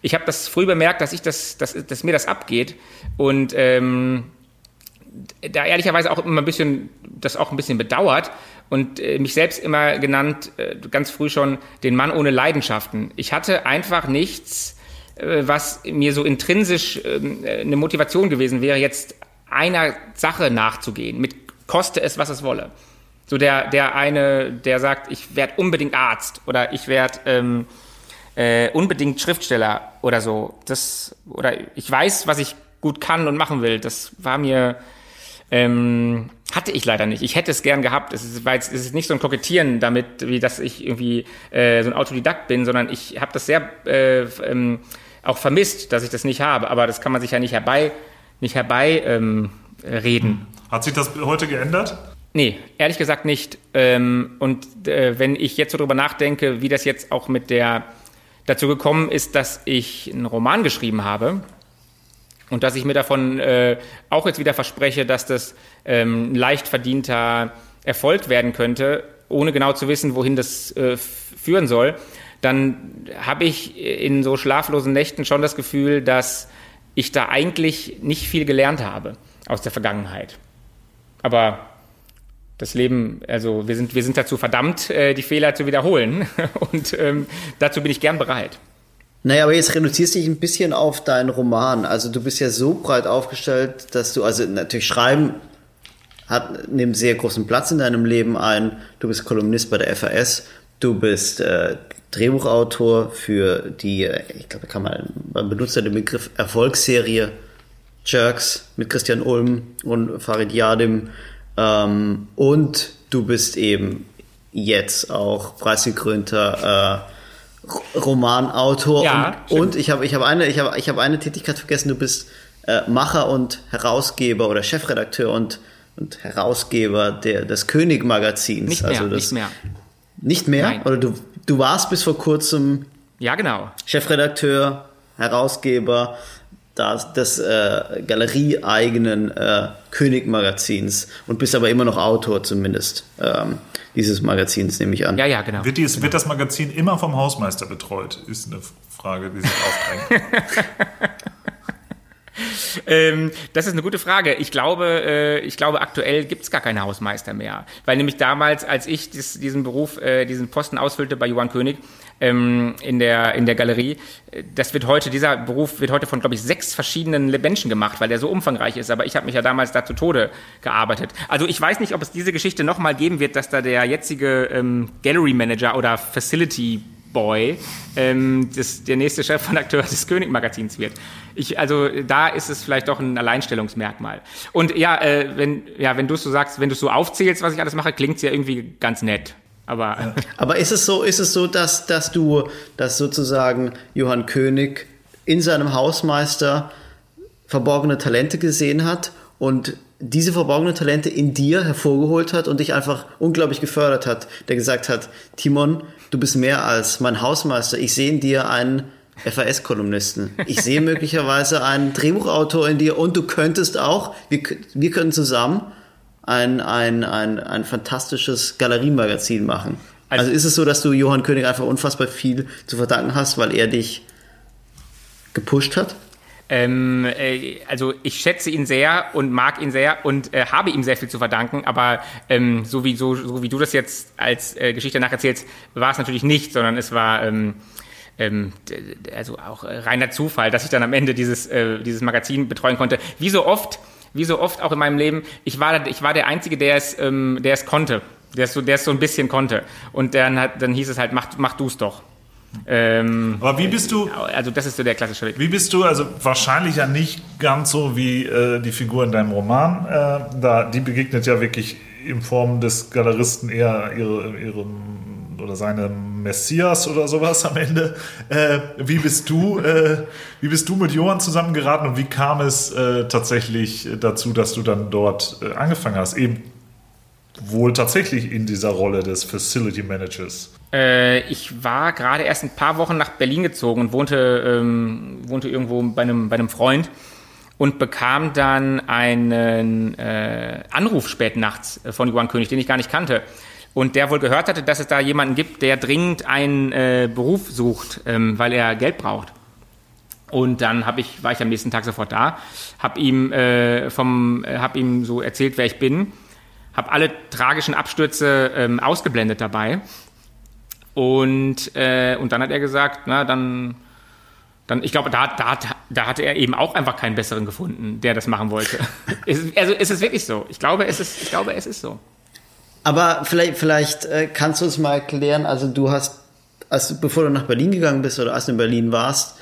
Ich habe das früh bemerkt, dass ich das, dass, dass mir das abgeht und ähm, da ehrlicherweise auch immer ein bisschen, das auch ein bisschen bedauert, und äh, mich selbst immer genannt, äh, ganz früh schon, den Mann ohne Leidenschaften. Ich hatte einfach nichts, äh, was mir so intrinsisch ähm, äh, eine Motivation gewesen wäre, jetzt einer Sache nachzugehen, mit koste es, was es wolle. So der, der eine, der sagt, ich werde unbedingt Arzt oder ich werde ähm, äh, unbedingt Schriftsteller oder so. Das, oder ich weiß, was ich gut kann und machen will. Das war mir Ähm, hatte ich leider nicht. Ich hätte es gern gehabt. Es ist, weil es ist nicht so ein Kokettieren damit, wie dass ich irgendwie äh, so ein Autodidakt bin, sondern ich habe das sehr äh, ähm, auch vermisst, dass ich das nicht habe. Aber das kann man sich ja nicht herbei, nicht herbei ähm, reden. Hat sich das heute geändert? Nee, ehrlich gesagt nicht. Ähm, und äh, wenn ich jetzt so drüber nachdenke, wie das jetzt auch mit der dazu gekommen ist, dass ich einen Roman geschrieben habe und dass ich mir davon äh, auch jetzt wieder verspreche, dass das ähm, leicht verdienter Erfolg werden könnte, ohne genau zu wissen, wohin das äh, führen soll, dann habe ich in so schlaflosen Nächten schon das Gefühl, dass ich da eigentlich nicht viel gelernt habe aus der Vergangenheit. Aber das Leben, also wir sind, wir sind dazu verdammt, äh, die Fehler zu wiederholen. (laughs) Und ähm, dazu bin ich gern bereit. Naja, aber jetzt reduzierst du dich ein bisschen auf deinen Roman. Also du bist ja so breit aufgestellt, dass du, also natürlich schreiben hat, nimmt sehr großen Platz in deinem Leben ein. Du bist Kolumnist bei der FAS. Du bist äh, Drehbuchautor für die, äh, ich glaube, kann man, man benutzt ja den Begriff Erfolgsserie Jerks mit Christian Ulm und Farid Yadim. Ähm, und du bist eben jetzt auch preisgekrönter äh, Romanautor. Ja, und, und, ich habe ich hab eine, ich hab, ich hab eine Tätigkeit vergessen, du bist äh, Macher und Herausgeber oder Chefredakteur und, und Herausgeber der, des König-Magazins. Nicht mehr, also das, nicht mehr. Nicht mehr? Nein. Oder du, du warst bis vor kurzem ja, genau. Chefredakteur, Herausgeber das, des äh, galerieeigenen äh, König-Magazins und bist aber immer noch Autor zumindest ähm, dieses Magazins, nehme ich an. Ja, ja, genau. Wird, dies, genau. wird das Magazin immer vom Hausmeister betreut? Ist eine Frage, die sich aufdrängt. (laughs) ähm, das ist eine gute Frage. Ich glaube, äh, ich glaube aktuell gibt es gar keine Hausmeister mehr. Weil nämlich damals, als ich dies, diesen Beruf, äh, diesen Posten ausfüllte bei Johann König, ähm, in, der, in der Galerie. Das wird heute, dieser Beruf wird heute von, glaube ich, sechs verschiedenen Menschen gemacht, weil der so umfangreich ist. Aber ich habe mich ja damals da zu Tode gearbeitet. Also ich weiß nicht, ob es diese Geschichte nochmal geben wird, dass da der jetzige ähm, Gallery Manager oder Facility Boy ähm, das, der nächste Chefredakteur des König-Magazins wird. Ich, also da ist es vielleicht doch ein Alleinstellungsmerkmal. Und ja, äh, wenn, ja, wenn du so sagst, wenn du so aufzählst, was ich alles mache, klingt es ja irgendwie ganz nett. Aber, aber ist es so, ist es so, dass, dass du, dass sozusagen Johann König in seinem Hausmeister verborgene Talente gesehen hat und diese verborgenen Talente in dir hervorgeholt hat und dich einfach unglaublich gefördert hat, der gesagt hat, Timon, du bist mehr als mein Hausmeister. Ich sehe in dir einen FAS-Kolumnisten. Ich sehe (laughs) möglicherweise einen Drehbuchautor in dir und du könntest auch, wir, wir können zusammen ein, ein, ein, ein fantastisches Galeriemagazin machen. Also, also ist es so, dass du Johann König einfach unfassbar viel zu verdanken hast, weil er dich gepusht hat? Ähm, äh, also ich schätze ihn sehr und mag ihn sehr und äh, habe ihm sehr viel zu verdanken, aber ähm, so, wie, so, so wie du das jetzt als äh, Geschichte nacherzählst, war es natürlich nicht, sondern es war ähm, ähm, also auch reiner Zufall, dass ich dann am Ende dieses, äh, dieses Magazin betreuen konnte. Wie so oft wie so oft auch in meinem Leben, ich war, ich war der Einzige, der es, ähm, der es konnte. Der es, so, der es so ein bisschen konnte. Und dann, hat, dann hieß es halt, mach, mach du es doch. Ähm, Aber wie bist du? Also das ist so der klassische Weg. Wie bist du? Also wahrscheinlich ja nicht ganz so wie äh, die Figur in deinem Roman. Äh, da die begegnet ja wirklich in Form des Galeristen eher ihre, ihrem oder seine Messias oder sowas am Ende. Äh, wie bist du, äh, wie bist du mit Johann zusammengeraten und wie kam es äh, tatsächlich dazu, dass du dann dort äh, angefangen hast? Eben wohl tatsächlich in dieser Rolle des Facility Managers. Äh, ich war gerade erst ein paar Wochen nach Berlin gezogen und wohnte, ähm, wohnte irgendwo bei einem, bei einem Freund und bekam dann einen äh, Anruf spät nachts von Johann König, den ich gar nicht kannte und der wohl gehört hatte, dass es da jemanden gibt, der dringend einen äh, Beruf sucht, ähm, weil er Geld braucht. Und dann hab ich, war ich am nächsten Tag sofort da, habe ihm, äh, vom, äh, hab ihm so erzählt, wer ich bin, habe alle tragischen Abstürze ähm, ausgeblendet dabei. Und, äh, und dann hat er gesagt, na, dann, dann ich glaube, da, da, da hatte er eben auch einfach keinen besseren gefunden, der das machen wollte. (laughs) es, also es ist wirklich so. Ich glaube, es ist, ich glaube, es ist so. Aber vielleicht, vielleicht äh, kannst du uns mal erklären, also du hast, als bevor du nach Berlin gegangen bist oder als du in Berlin warst,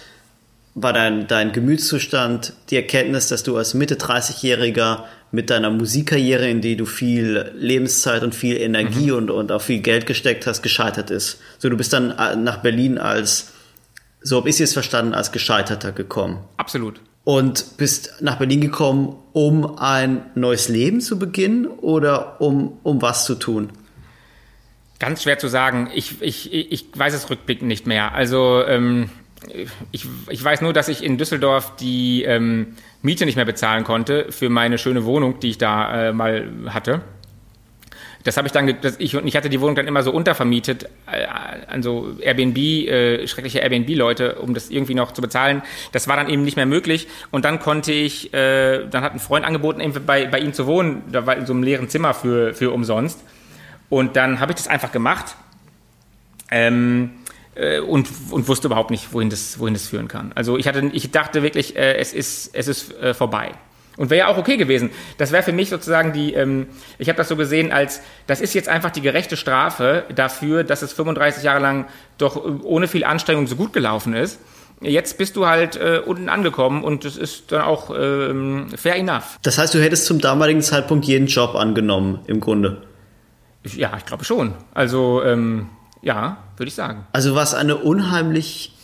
war dein, dein Gemütszustand die Erkenntnis, dass du als Mitte 30-Jähriger mit deiner Musikkarriere, in die du viel Lebenszeit und viel Energie mhm. und, und auch viel Geld gesteckt hast, gescheitert ist. So, du bist dann äh, nach Berlin als, so habe ich es verstanden, als Gescheiterter gekommen. Absolut. Und bist nach Berlin gekommen, um ein neues Leben zu beginnen oder um, um was zu tun? Ganz schwer zu sagen. Ich, ich, ich weiß es rückblickend nicht mehr. Also ähm, ich, ich weiß nur, dass ich in Düsseldorf die ähm, Miete nicht mehr bezahlen konnte für meine schöne Wohnung, die ich da äh, mal hatte. Das habe ich dann, das, ich, ich hatte die Wohnung dann immer so untervermietet äh, an so Airbnb, äh, schreckliche Airbnb-Leute, um das irgendwie noch zu bezahlen. Das war dann eben nicht mehr möglich. Und dann konnte ich, äh, dann hat ein Freund angeboten, eben bei, bei ihm zu wohnen, da war in so einem leeren Zimmer für, für umsonst. Und dann habe ich das einfach gemacht. Ähm, äh, und, und wusste überhaupt nicht, wohin das, wohin das führen kann. Also ich, hatte, ich dachte wirklich, äh, es ist, es ist äh, vorbei. Und wäre ja auch okay gewesen. Das wäre für mich sozusagen die, ähm, ich habe das so gesehen als, das ist jetzt einfach die gerechte Strafe dafür, dass es 35 Jahre lang doch äh, ohne viel Anstrengung so gut gelaufen ist. Jetzt bist du halt äh, unten angekommen und das ist dann auch ähm, fair enough. Das heißt, du hättest zum damaligen Zeitpunkt jeden Job angenommen, im Grunde? Ja, ich glaube schon. Also, ähm, ja, würde ich sagen. Also was eine unheimlich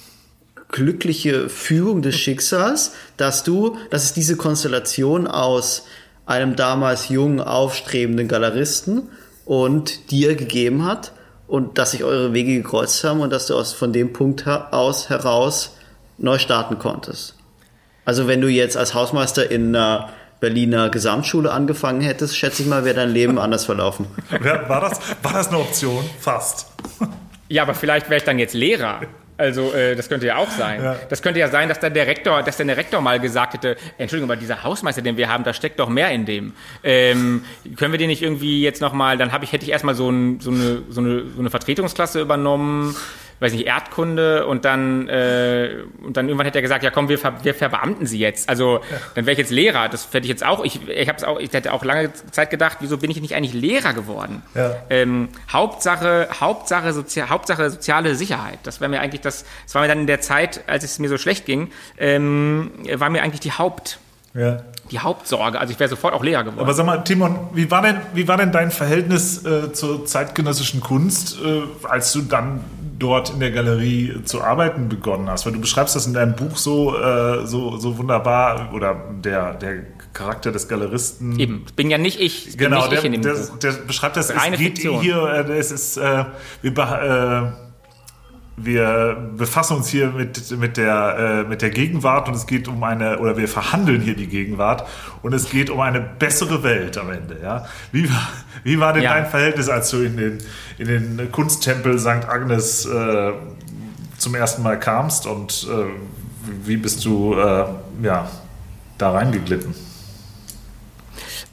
glückliche Fügung des Schicksals, dass du, dass es diese Konstellation aus einem damals jungen, aufstrebenden Galeristen und dir gegeben hat und dass sich eure Wege gekreuzt haben und dass du aus, von dem Punkt aus heraus neu starten konntest. Also wenn du jetzt als Hausmeister in einer Berliner Gesamtschule angefangen hättest, schätze ich mal, wäre dein Leben anders verlaufen. (laughs) War das, war das eine Option? Fast. (laughs) Ja, aber vielleicht wäre ich dann jetzt Lehrer. Also äh, das könnte ja auch sein. Ja. Das könnte ja sein, dass dann der Rektor, dass dann der Rektor mal gesagt hätte, Entschuldigung, aber dieser Hausmeister, den wir haben, da steckt doch mehr in dem. Ähm, können wir den nicht irgendwie jetzt nochmal, dann habe ich, hätte ich erstmal so, ein, so, eine, so, eine, so eine Vertretungsklasse übernommen weiß nicht, Erdkunde und dann, äh, und dann irgendwann hätte er gesagt, ja komm, wir, ver wir verbeamten sie jetzt. Also ja. dann wäre ich jetzt Lehrer. Das hätte ich jetzt auch, ich, ich habe auch, ich hätte auch lange Zeit gedacht, wieso bin ich nicht eigentlich Lehrer geworden? Ja. Ähm, Hauptsache, Hauptsache, Sozi Hauptsache soziale Sicherheit. Das wäre mir eigentlich das, das war mir dann in der Zeit, als es mir so schlecht ging, ähm, war mir eigentlich die Haupt. Ja die Hauptsorge. Also ich wäre sofort auch Lehrer geworden. Aber sag mal, Timon, wie war denn, wie war denn dein Verhältnis äh, zur zeitgenössischen Kunst, äh, als du dann dort in der Galerie zu arbeiten begonnen hast? Weil du beschreibst das in deinem Buch so, äh, so, so wunderbar oder der, der Charakter des Galeristen. Eben, bin ja nicht ich. genau, nicht der, ich der, der beschreibt das. Reine es geht Fiktion. hier, äh, es ist, äh, wir, äh, wir befassen uns hier mit, mit, der, äh, mit der Gegenwart und es geht um eine, oder wir verhandeln hier die Gegenwart und es geht um eine bessere Welt am Ende. Ja? Wie, wie war denn ja. dein Verhältnis, als du in den, in den Kunsttempel St. Agnes äh, zum ersten Mal kamst und äh, wie bist du äh, ja, da reingeglitten?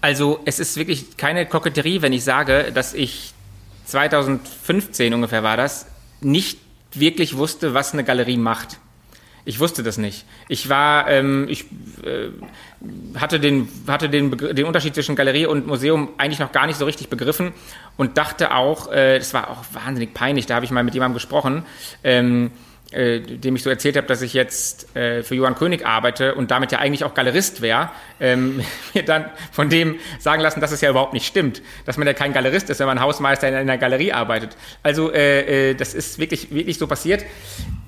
Also es ist wirklich keine Koketterie, wenn ich sage, dass ich 2015 ungefähr war das, nicht wirklich wusste, was eine Galerie macht. Ich wusste das nicht. Ich war, ähm, ich äh, hatte, den, hatte den, den Unterschied zwischen Galerie und Museum eigentlich noch gar nicht so richtig begriffen und dachte auch, äh, das war auch wahnsinnig peinlich, da habe ich mal mit jemandem gesprochen, ähm, äh, dem ich so erzählt habe, dass ich jetzt äh, für Johann König arbeite und damit ja eigentlich auch Galerist wäre, ähm, (laughs) mir dann von dem sagen lassen, dass es ja überhaupt nicht stimmt, dass man ja kein Galerist ist, wenn man Hausmeister in einer Galerie arbeitet. Also äh, äh, das ist wirklich, wirklich so passiert.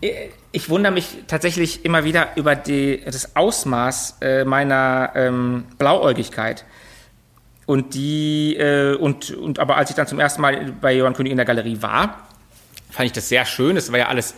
Äh, ich wundere mich tatsächlich immer wieder über die, das Ausmaß äh, meiner ähm, Blauäugigkeit. Und die, und, und aber als ich dann zum ersten Mal bei Johann König in der Galerie war, fand ich das sehr schön. Es war ja alles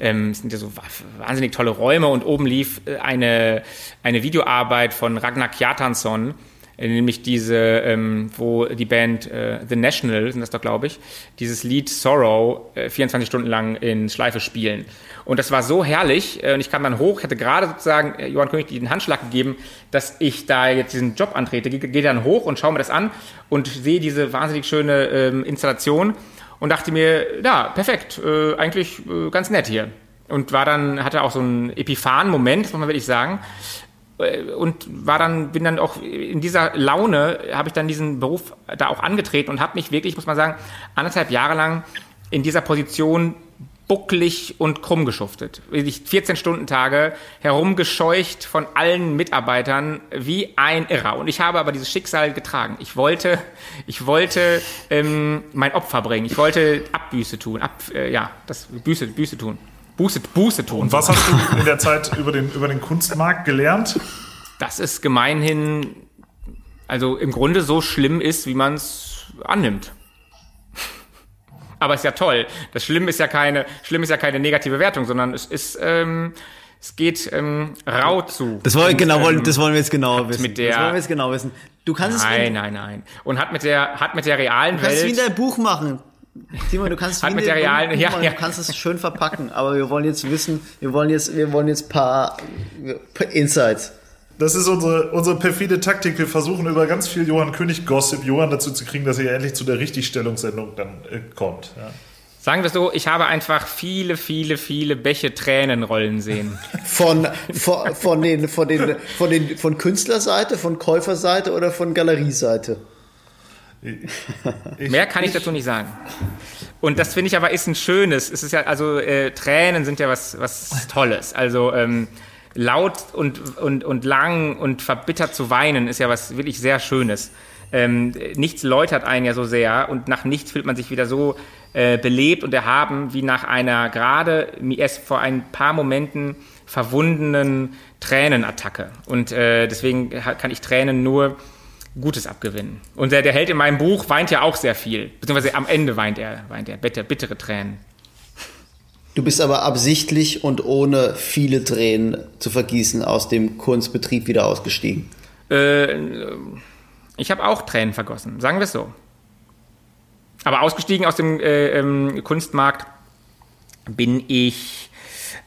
ähm, es sind ja so wahnsinnig tolle Räume und oben lief äh, eine, eine Videoarbeit von Ragnar Kjartansson, äh, nämlich diese, ähm, wo die Band äh, The National, sind das doch, glaube ich, dieses Lied Sorrow äh, 24 Stunden lang in Schleife spielen. Und das war so herrlich. Äh, und ich kam dann hoch, hatte gerade sozusagen äh, Johann König den Handschlag gegeben, dass ich da jetzt diesen Job antrete. Gehe geh dann hoch und schaue mir das an und sehe diese wahnsinnig schöne ähm, Installation und dachte mir, ja, perfekt, äh, eigentlich äh, ganz nett hier. Und war dann, hatte auch so einen Epiphan-Moment, muss man wirklich sagen. Äh, und war dann, bin dann auch in dieser Laune, habe ich dann diesen Beruf da auch angetreten und habe mich wirklich, muss man sagen, anderthalb Jahre lang in dieser Position bucklig und krumm geschuftet. 14 Stunden Tage herumgescheucht von allen Mitarbeitern wie ein Irrer. Und ich habe aber dieses Schicksal getragen. Ich wollte, ich wollte ähm, mein Opfer bringen. Ich wollte Abbüße tun. Ab, äh, ja, das Büße, Büße tun. Buße, Buße tun. Und was hast du in der Zeit über den, über den Kunstmarkt gelernt? Das ist gemeinhin, also im Grunde so schlimm ist, wie man es annimmt. Aber ist ja toll. Das Schlimm ist ja keine, schlimm ist ja keine negative Wertung, sondern es ist, ähm, es geht ähm, rau zu. Das wollen, und, genau, wollen, ähm, das wollen wir jetzt genau wissen. Mit der, das wollen wir jetzt genau wissen. Du kannst nein, es. Nein, nein, nein. Und hat mit der, hat mit der realen du kannst Welt. Es wie in dein Buch machen. Simon, du kannst (laughs) hat mit der realen, ja, ja. du kannst es schön verpacken, aber wir wollen jetzt wissen, wir wollen jetzt, wir wollen jetzt paar, paar Insights. Das ist unsere, unsere perfide Taktik. Wir versuchen über ganz viel Johann König Gossip Johann dazu zu kriegen, dass er endlich zu der Richtigstellungssendung dann äh, kommt. Ja. Sagen wir so, ich habe einfach viele, viele, viele Bäche Tränen rollen sehen. (laughs) Von, von, von, den, von, den, von, den, von Künstlerseite, von Käuferseite oder von Galerieseite? Ich, Mehr kann ich, ich, dazu nicht sagen. Und das finde ich aber ist ein schönes. Es ist ja, also äh, Tränen sind ja was, was Tolles. Also ähm, laut und, und, und lang und verbittert zu weinen ist ja was wirklich sehr Schönes. Ähm, nichts läutert einen ja so sehr und nach nichts fühlt man sich wieder so äh, belebt und erhaben wie nach einer gerade erst vor ein paar Momenten verwundenen Tränenattacke. Und äh, deswegen kann ich Tränen nur Gutes abgewinnen. Und der, der Held in meinem Buch weint ja auch sehr viel. Beziehungsweise am Ende weint er, weint er bitter, bittere Tränen. Du bist aber absichtlich und ohne viele Tränen zu vergießen aus dem Kunstbetrieb wieder ausgestiegen. Äh, ich habe auch Tränen vergossen, sagen wir es so. Aber ausgestiegen aus dem äh, ähm, Kunstmarkt bin ich.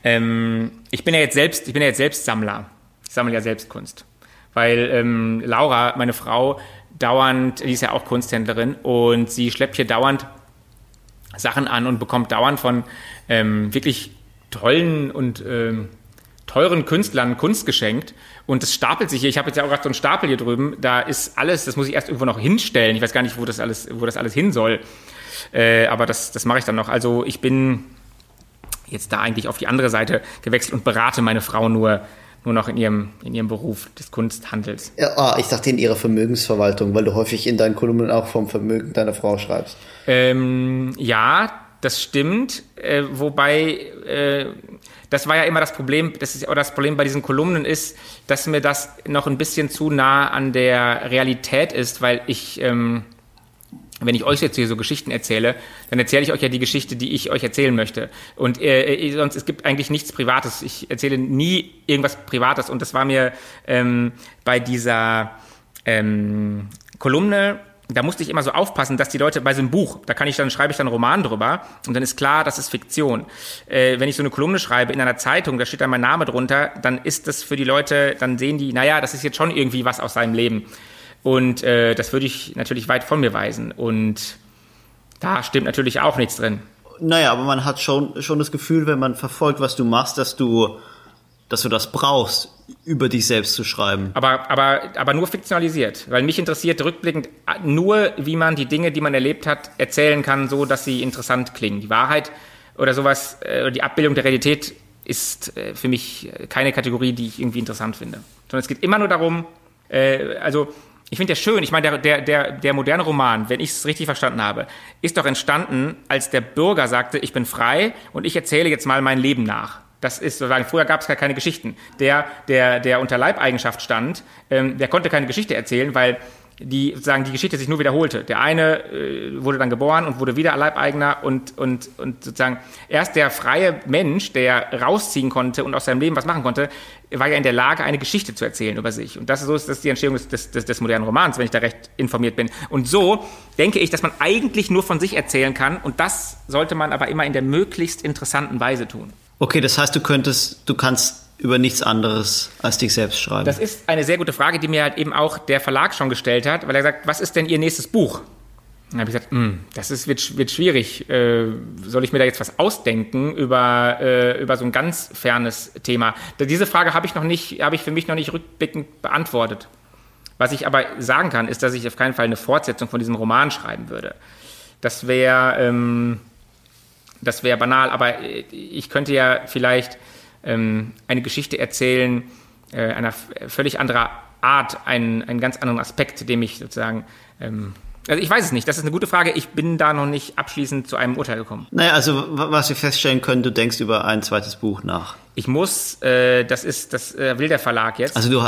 Ähm, ich bin ja jetzt selbst, ich bin ja jetzt selbst Sammler. Ich sammle ja selbst Kunst weil ähm, Laura, meine Frau, dauernd, die ist ja auch Kunsthändlerin und sie schleppt hier dauernd Sachen an und bekommt dauernd von ähm, wirklich tollen und ähm, teuren Künstlern Kunst geschenkt und das stapelt sich hier. Ich habe jetzt ja auch gerade so einen Stapel hier drüben. Da ist alles, das muss ich erst irgendwo noch hinstellen. Ich weiß gar nicht, wo das alles, wo das alles hin soll. Äh, aber das, das mache ich dann noch. Also ich bin jetzt da eigentlich auf die andere Seite gewechselt und berate meine Frau nur nur noch in ihrem, in ihrem Beruf des Kunsthandels. Ja, ah, ich dachte in ihrer Vermögensverwaltung, weil du häufig in deinen Kolumnen auch vom Vermögen deiner Frau schreibst. Ähm, ja, das stimmt. Äh, wobei, äh, das war ja immer das Problem, das ist, oder das Problem bei diesen Kolumnen ist, dass mir das noch ein bisschen zu nah an der Realität ist, weil ich, ähm, wenn ich euch jetzt hier so Geschichten erzähle, dann erzähle ich euch ja die Geschichte, die ich euch erzählen möchte. Und äh, äh, sonst, es gibt eigentlich nichts Privates. Ich erzähle nie irgendwas Privates. Und das war mir ähm, bei dieser ähm, Kolumne, da musste ich immer so aufpassen, dass die Leute bei so einem Buch, da kann ich dann, schreibe ich dann einen Roman drüber und dann ist klar, das ist Fiktion. Äh, wenn ich so eine Kolumne schreibe in einer Zeitung, da steht dann mein Name drunter, dann ist das für die Leute, dann sehen die, naja, das ist jetzt schon irgendwie was aus seinem Leben. Und äh, das würde ich natürlich weit von mir weisen. Und da stimmt natürlich auch nichts drin. Naja, aber man hat schon, schon das Gefühl, wenn man verfolgt, was du machst, dass du, dass du das brauchst, über dich selbst zu schreiben. Aber, aber, aber nur fiktionalisiert. Weil mich interessiert rückblickend nur, wie man die Dinge, die man erlebt hat, erzählen kann, so dass sie interessant klingen. Die Wahrheit oder sowas, äh, die Abbildung der Realität ist äh, für mich keine Kategorie, die ich irgendwie interessant finde. Sondern es geht immer nur darum, äh, also ich finde ja schön, ich meine, der, der, der, der moderne Roman, wenn ich es richtig verstanden habe, ist doch entstanden, als der Bürger sagte, ich bin frei und ich erzähle jetzt mal mein Leben nach. Das ist sozusagen, früher gab es gar keine Geschichten. Der, der, der unter Leibeigenschaft stand, ähm, der konnte keine Geschichte erzählen, weil die sozusagen die Geschichte sich nur wiederholte. Der eine äh, wurde dann geboren und wurde wieder Leibeigener und, und, und sozusagen erst der freie Mensch, der rausziehen konnte und aus seinem Leben was machen konnte, war ja in der Lage, eine Geschichte zu erzählen über sich. Und das ist so ist das die Entstehung des, des, des modernen Romans, wenn ich da recht informiert bin. Und so denke ich, dass man eigentlich nur von sich erzählen kann und das sollte man aber immer in der möglichst interessanten Weise tun. Okay, das heißt, du könntest, du kannst über nichts anderes als dich selbst schreiben? Das ist eine sehr gute Frage, die mir halt eben auch der Verlag schon gestellt hat, weil er sagt, was ist denn Ihr nächstes Buch? Dann habe ich gesagt, hm, das ist, wird, wird schwierig. Äh, soll ich mir da jetzt was ausdenken über, äh, über so ein ganz fernes Thema? Diese Frage habe ich noch nicht, habe ich für mich noch nicht rückblickend beantwortet. Was ich aber sagen kann, ist, dass ich auf keinen Fall eine Fortsetzung von diesem Roman schreiben würde. Das wäre, ähm, das wäre banal, aber äh, ich könnte ja vielleicht ähm, eine Geschichte erzählen, äh, einer völlig anderer Art, einen, einen ganz anderen Aspekt, dem ich sozusagen ähm, also ich weiß es nicht, das ist eine gute Frage. Ich bin da noch nicht abschließend zu einem Urteil gekommen. Naja, also was wir feststellen können, du denkst über ein zweites Buch nach. Ich muss, äh, das ist, das äh, will der Verlag jetzt. Also du,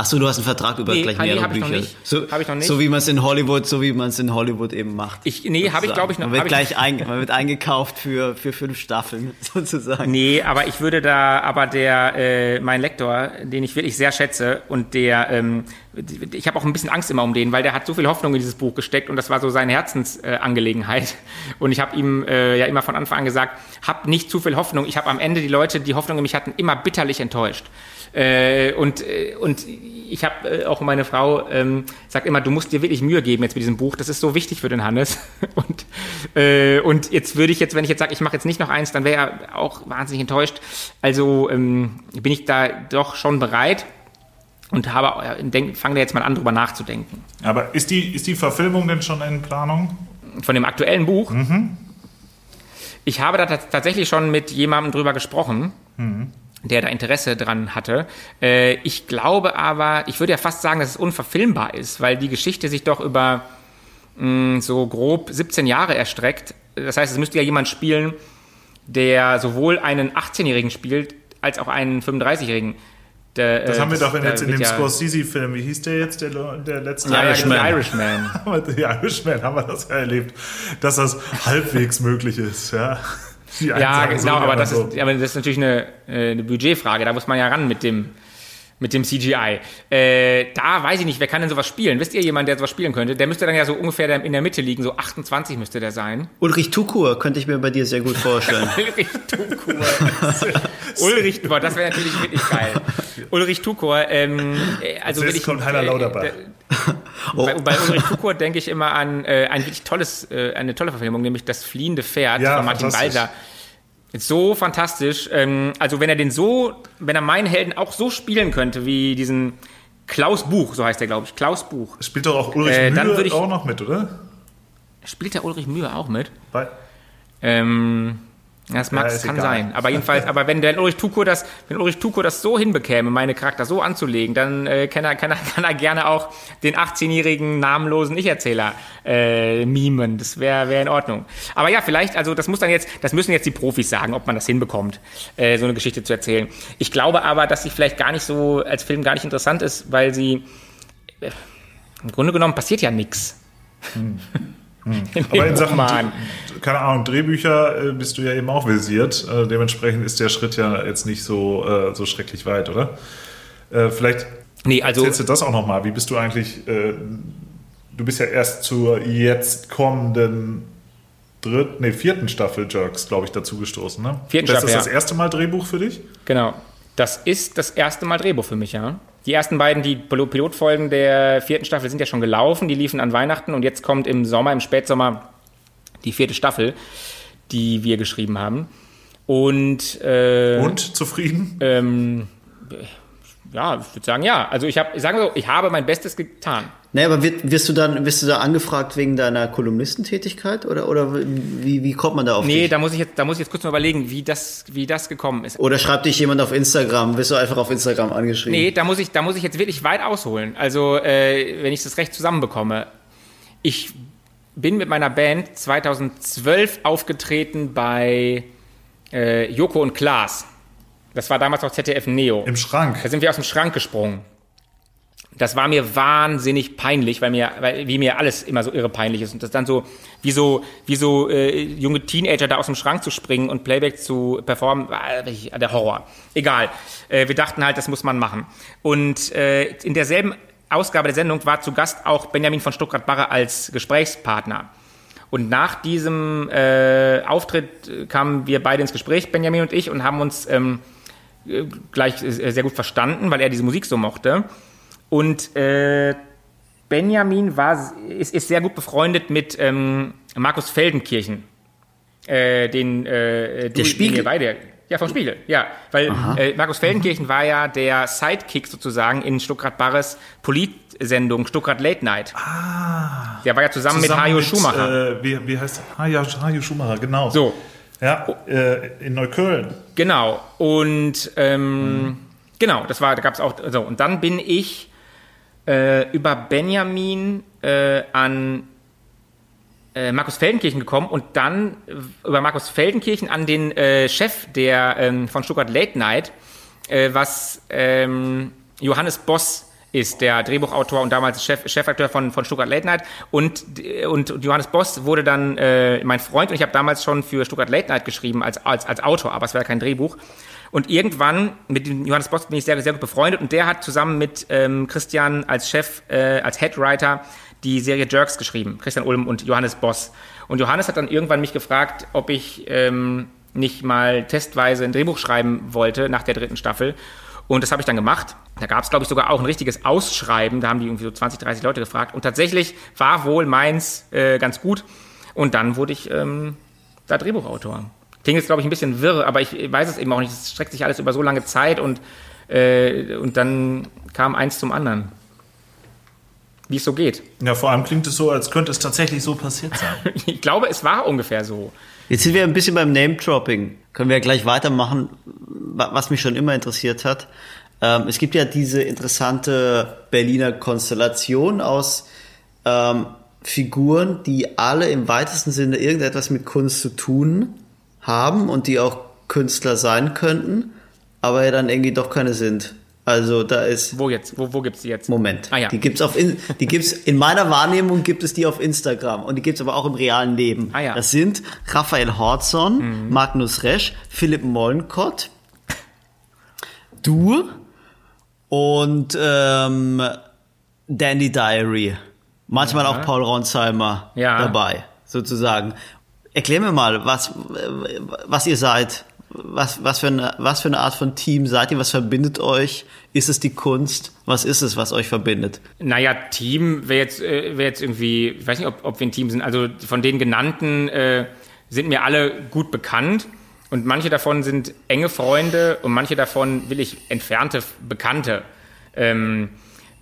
Ach so, du hast einen Vertrag über nee, gleich mehrere nee, Bücher. Ich so, hab ich noch nicht. So wie man es in Hollywood, so wie man es in Hollywood eben macht. Ich, nee, habe ich glaube ich noch. Man wird gleich ein, man wird eingekauft für, für fünf Staffeln (laughs) sozusagen. Nee, aber ich würde da, aber der, äh, mein Lektor, den ich wirklich sehr schätze und der, ähm, ich habe auch ein bisschen Angst immer um den, weil der hat so viel Hoffnung in dieses Buch gesteckt und das war so seine Herzensangelegenheit. (laughs) Und ich habe ihm äh, ja immer von Anfang an gesagt, hab nicht zu viel Hoffnung. Ich habe am Ende die Leute, die Hoffnung in mich hatten, immer bitterlich enttäuscht. Äh, und, äh, und ich habe äh, auch meine Frau ähm, sagt immer, du musst dir wirklich Mühe geben jetzt mit diesem Buch. Das ist so wichtig für den Hannes. (laughs) und, äh, und jetzt würde ich jetzt, wenn ich jetzt sage, ich mache jetzt nicht noch eins, dann wäre er auch wahnsinnig enttäuscht. Also ähm, bin ich da doch schon bereit und habe äh, fange da jetzt mal an, drüber nachzudenken. Aber ist die, ist die Verfilmung denn schon in Planung? Von dem aktuellen Buch? Mhm. Ich habe da tatsächlich schon mit jemandem drüber gesprochen. Mhm der da Interesse dran hatte. Äh, ich glaube aber, ich würde ja fast sagen, dass es unverfilmbar ist, weil die Geschichte sich doch über mh, mm, so grob 17 Jahre erstreckt. Das heißt, es müsste ja jemand spielen, der sowohl einen 18-Jährigen spielt, als auch einen 35-Jährigen. Der, das äh, haben wir doch in, jetzt in dem ja Scorsese-Film, wie hieß der jetzt, der, der letzte? Irishman. (laughs) The Irishman. Irishman haben wir das ja erlebt, dass das halbwegs möglich ist, ja ja, genau, aber das, so. ist, aber das ist natürlich eine, äh, eine Budgetfrage. Da muss man ja ran mit dem, mit dem CGI. Äh, da weiß ich nicht, wer kann denn sowas spielen? Wisst ihr jemand, der sowas spielen könnte? Der müsste dann ja so ungefähr in der Mitte liegen, so 28 müsste der sein. Ulrich Tukur könnte ich mir bei dir sehr gut vorstellen. (laughs) Ulrich Tukur. (laughs) Ulrich, boah, das wäre natürlich wirklich geil. Ulrich Tukur, ähm, äh, also Jetzt kommt Heiner Lauterbach. Äh, oh. bei, bei Ulrich Tukur denke ich immer an äh, ein wirklich tolles, äh, eine tolle Verfilmung, nämlich Das fliehende Pferd ja, von Martin Balser so fantastisch. Ähm, also wenn er den so, wenn er meinen Helden auch so spielen könnte wie diesen Klaus Buch, so heißt der, glaube ich. Klaus Buch. Spielt doch auch Ulrich äh, Mühe ich, auch noch mit, oder? Spielt der Ulrich Mühe auch mit? Bei ähm, das mag, ja, kann egal. sein. Aber jedenfalls, aber wenn der Ulrich Tukur das, wenn Ulrich Tukur das so hinbekäme, meine Charakter so anzulegen, dann äh, kann, er, kann, er, (laughs) kann er gerne auch den 18-jährigen namenlosen Ich-Erzähler äh, mimen. Das wäre wär in Ordnung. Aber ja, vielleicht, also das muss dann jetzt, das müssen jetzt die Profis sagen, ob man das hinbekommt, äh, so eine Geschichte zu erzählen. Ich glaube aber, dass sie vielleicht gar nicht so als Film gar nicht interessant ist, weil sie äh, im Grunde genommen passiert ja nichts. Hm. Hm. Aber in (laughs) Sachen, keine Ahnung, Drehbücher äh, bist du ja eben auch visiert. Äh, dementsprechend ist der Schritt ja jetzt nicht so, äh, so schrecklich weit, oder? Vielleicht nee, also, erzählst du das auch nochmal. Wie bist du eigentlich, du bist ja erst zur jetzt kommenden dritten, nee, vierten Staffel Jerks, glaube ich, dazu gestoßen, ne? Vierten das Staffel, ist das ja. erste Mal Drehbuch für dich? Genau. Das ist das erste Mal Drehbuch für mich, ja. Die ersten beiden, die Pilotfolgen der vierten Staffel sind ja schon gelaufen, die liefen an Weihnachten und jetzt kommt im Sommer, im Spätsommer die vierte Staffel, die wir geschrieben haben. Und, äh, und zufrieden? Ähm, ja, ich würde sagen ja. Also ich habe, sagen so, ich habe mein Bestes getan. Nee, aber wirst, wirst du dann, wirst du da angefragt wegen deiner Kolumnistentätigkeit oder, oder wie, wie kommt man da auf Nee, dich? da muss ich jetzt, da muss ich jetzt kurz mal überlegen, wie das, wie das gekommen ist. Oder schreibt dich jemand auf Instagram, wirst du einfach auf Instagram angeschrieben? Nee, da muss ich, da muss ich jetzt wirklich weit ausholen. Also, äh, wenn ich das recht zusammenbekomme. Ich bin mit meiner Band 2012 aufgetreten bei äh, Joko und Klaas. Das war damals noch ZDF Neo. Im Schrank. Da sind wir aus dem Schrank gesprungen. Das war mir wahnsinnig peinlich, weil mir, weil, wie mir alles immer so irre peinlich ist. Und das dann so, wie so, wie so äh, junge Teenager da aus dem Schrank zu springen und Playback zu performen, war der Horror. Egal. Äh, wir dachten halt, das muss man machen. Und äh, in derselben Ausgabe der Sendung war zu Gast auch Benjamin von Stuttgart-Barre als Gesprächspartner. Und nach diesem äh, Auftritt kamen wir beide ins Gespräch, Benjamin und ich, und haben uns ähm, gleich äh, sehr gut verstanden, weil er diese Musik so mochte. Und äh, Benjamin war, ist, ist sehr gut befreundet mit ähm, Markus Feldenkirchen. Äh, den, äh, der Spiegel. beide, ja, vom Spiegel, ja. Weil äh, Markus Feldenkirchen war ja der Sidekick sozusagen in Stuttgart Barres Politsendung Stuttgart Late Night. Ah. Der war ja zusammen, zusammen mit Hajo Schumacher. Äh, wie, wie heißt Hajo, Hajo Schumacher, genau. So. Ja, äh, in Neukölln. Genau. Und ähm, mhm. genau, das war, da gab es auch. So, und dann bin ich äh, über Benjamin äh, an äh, Markus Feldenkirchen gekommen und dann über Markus Feldenkirchen an den äh, Chef der ähm, von Stuttgart Late Night, äh, was ähm, Johannes Boss ist, der Drehbuchautor und damals Chef, Chefakteur von, von Stuttgart Late Night. Und, und Johannes Boss wurde dann äh, mein Freund und ich habe damals schon für Stuttgart Late Night geschrieben als, als, als Autor, aber es war kein Drehbuch. Und irgendwann mit dem Johannes Boss bin ich sehr, sehr gut befreundet und der hat zusammen mit ähm, Christian als Chef, äh, als Headwriter die Serie Jerks geschrieben, Christian Ulm und Johannes Boss. Und Johannes hat dann irgendwann mich gefragt, ob ich ähm, nicht mal testweise ein Drehbuch schreiben wollte nach der dritten Staffel. Und das habe ich dann gemacht. Da gab es, glaube ich, sogar auch ein richtiges Ausschreiben. Da haben die irgendwie so 20, 30 Leute gefragt. Und tatsächlich war wohl meins äh, ganz gut. Und dann wurde ich ähm, da Drehbuchautor. Klingt jetzt, glaube ich, ein bisschen wirr, aber ich weiß es eben auch nicht. Es streckt sich alles über so lange Zeit und, äh, und dann kam eins zum anderen wie es so geht. Ja, vor allem klingt es so, als könnte es tatsächlich so passiert sein. (laughs) ich glaube, es war ungefähr so. Jetzt sind wir ein bisschen beim Name-Dropping. Können wir ja gleich weitermachen, was mich schon immer interessiert hat. Ähm, es gibt ja diese interessante Berliner Konstellation aus ähm, Figuren, die alle im weitesten Sinne irgendetwas mit Kunst zu tun haben und die auch Künstler sein könnten, aber ja dann irgendwie doch keine sind. Also da ist. Wo jetzt? Wo, wo gibt's die jetzt? Moment. Ah, ja. Die gibt's auf in, die gibt's in meiner Wahrnehmung gibt es die auf Instagram und die gibt's aber auch im realen Leben. Ah, ja. Das sind Raphael Horzon, mhm. Magnus Resch, Philipp Mollenkott, (laughs) du und ähm, Dandy Diary. Manchmal ja. auch Paul Ronsheimer ja. dabei, sozusagen. Erklär mir mal, was, was ihr seid was, was, für eine, was für eine Art von Team seid ihr? Was verbindet euch? Ist es die Kunst? Was ist es, was euch verbindet? Naja, Team wäre jetzt, äh, wär jetzt irgendwie, ich weiß nicht, ob, ob wir ein Team sind. Also von den genannten äh, sind mir alle gut bekannt. Und manche davon sind enge Freunde und manche davon will ich entfernte Bekannte. Ähm,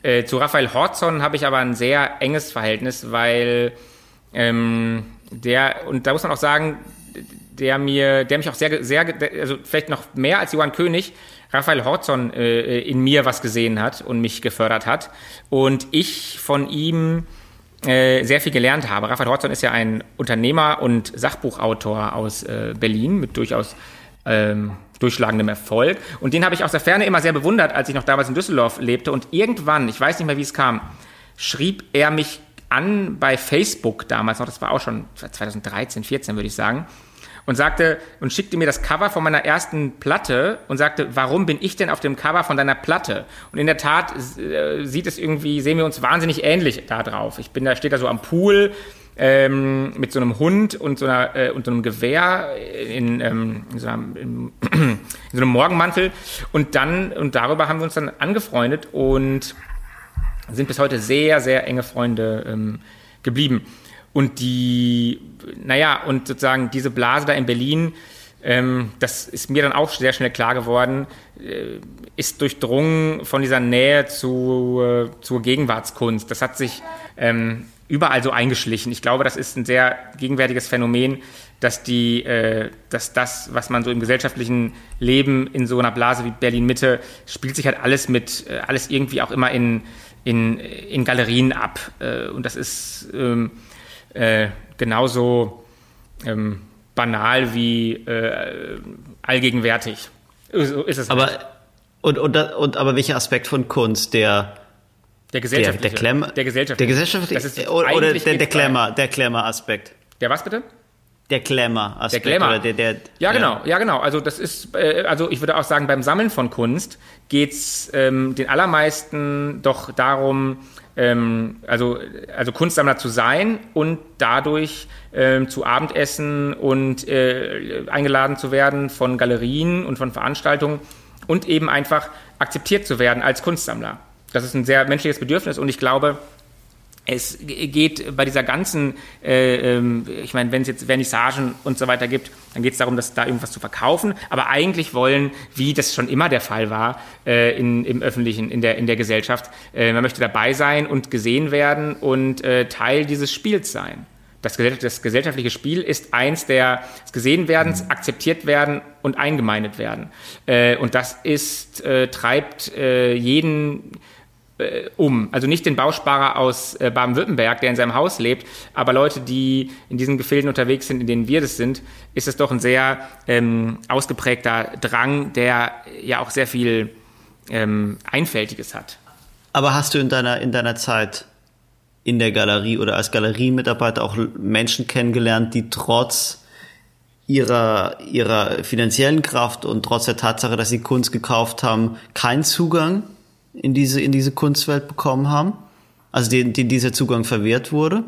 äh, zu Raphael Horzon habe ich aber ein sehr enges Verhältnis, weil ähm, der, und da muss man auch sagen, der mir, der mich auch sehr, sehr, also vielleicht noch mehr als Johann König, Raphael Horzon äh, in mir was gesehen hat und mich gefördert hat. Und ich von ihm äh, sehr viel gelernt habe. Raphael Horzon ist ja ein Unternehmer und Sachbuchautor aus äh, Berlin mit durchaus ähm, durchschlagendem Erfolg. Und den habe ich aus der Ferne immer sehr bewundert, als ich noch damals in Düsseldorf lebte. Und irgendwann, ich weiß nicht mehr, wie es kam, schrieb er mich an bei Facebook damals noch, das war auch schon 2013, 14 würde ich sagen, und sagte und schickte mir das Cover von meiner ersten Platte und sagte, warum bin ich denn auf dem Cover von deiner Platte? Und in der Tat äh, sieht es irgendwie, sehen wir uns wahnsinnig ähnlich da drauf. Ich bin da, steht da so am Pool ähm, mit so einem Hund und so, einer, äh, und so einem Gewehr in, ähm, in, so einem, in, (clears throat) in so einem Morgenmantel und dann und darüber haben wir uns dann angefreundet und sind bis heute sehr, sehr enge Freunde ähm, geblieben. Und die, naja, und sozusagen diese Blase da in Berlin, ähm, das ist mir dann auch sehr schnell klar geworden, äh, ist durchdrungen von dieser Nähe zu, äh, zur Gegenwartskunst. Das hat sich ähm, überall so eingeschlichen. Ich glaube, das ist ein sehr gegenwärtiges Phänomen, dass die, äh, dass das, was man so im gesellschaftlichen Leben in so einer Blase wie Berlin Mitte spielt sich halt alles mit, äh, alles irgendwie auch immer in, in, in Galerien ab. Äh, und das ist ähm, äh, genauso ähm, banal wie äh, allgegenwärtig. So ist es. Aber, halt. und, und, und, aber welcher Aspekt von Kunst, der der gesellschaftliche. Der, der, Klemm, der gesellschaftliche. Der gesellschaftliche. Oder der, der Klemmer, der Klemmer-Aspekt. Der was bitte? Der Glamour-Aspekt. Der Glamour. Der, der, ja, genau, ja. ja. genau. Also das ist, äh, also ich würde auch sagen, beim Sammeln von Kunst geht's ähm, den allermeisten doch darum, ähm, also, also Kunstsammler zu sein und dadurch ähm, zu Abendessen und äh, eingeladen zu werden von Galerien und von Veranstaltungen und eben einfach akzeptiert zu werden als Kunstsammler. Das ist ein sehr menschliches Bedürfnis und ich glaube, es geht bei dieser ganzen, äh, ähm, ich meine, wenn es jetzt Vernissagen und so weiter gibt, dann geht es darum, dass da irgendwas zu verkaufen. Aber eigentlich wollen, wie das schon immer der Fall war äh, in, im öffentlichen, in der, in der Gesellschaft, äh, man möchte dabei sein und gesehen werden und äh, Teil dieses Spiels sein. Das, das, gesellschaftliche Spiel ist eins der Gesehenwerdens, mhm. akzeptiert werden und eingemeindet werden. Äh, und das ist, äh, treibt äh, jeden äh, um. Also nicht den Bausparer aus äh, Baden-Württemberg, der in seinem Haus lebt, aber Leute, die in diesen Gefilden unterwegs sind, in denen wir das sind, ist es doch ein sehr ähm, ausgeprägter Drang, der ja auch sehr viel ähm, Einfältiges hat. Aber hast du in deiner, in deiner Zeit in der Galerie oder als Galeriemitarbeiter auch Menschen kennengelernt, die trotz ihrer, ihrer finanziellen Kraft und trotz der Tatsache, dass sie Kunst gekauft haben, keinen Zugang in diese, in diese Kunstwelt bekommen haben? Also denen, denen dieser Zugang verwehrt wurde?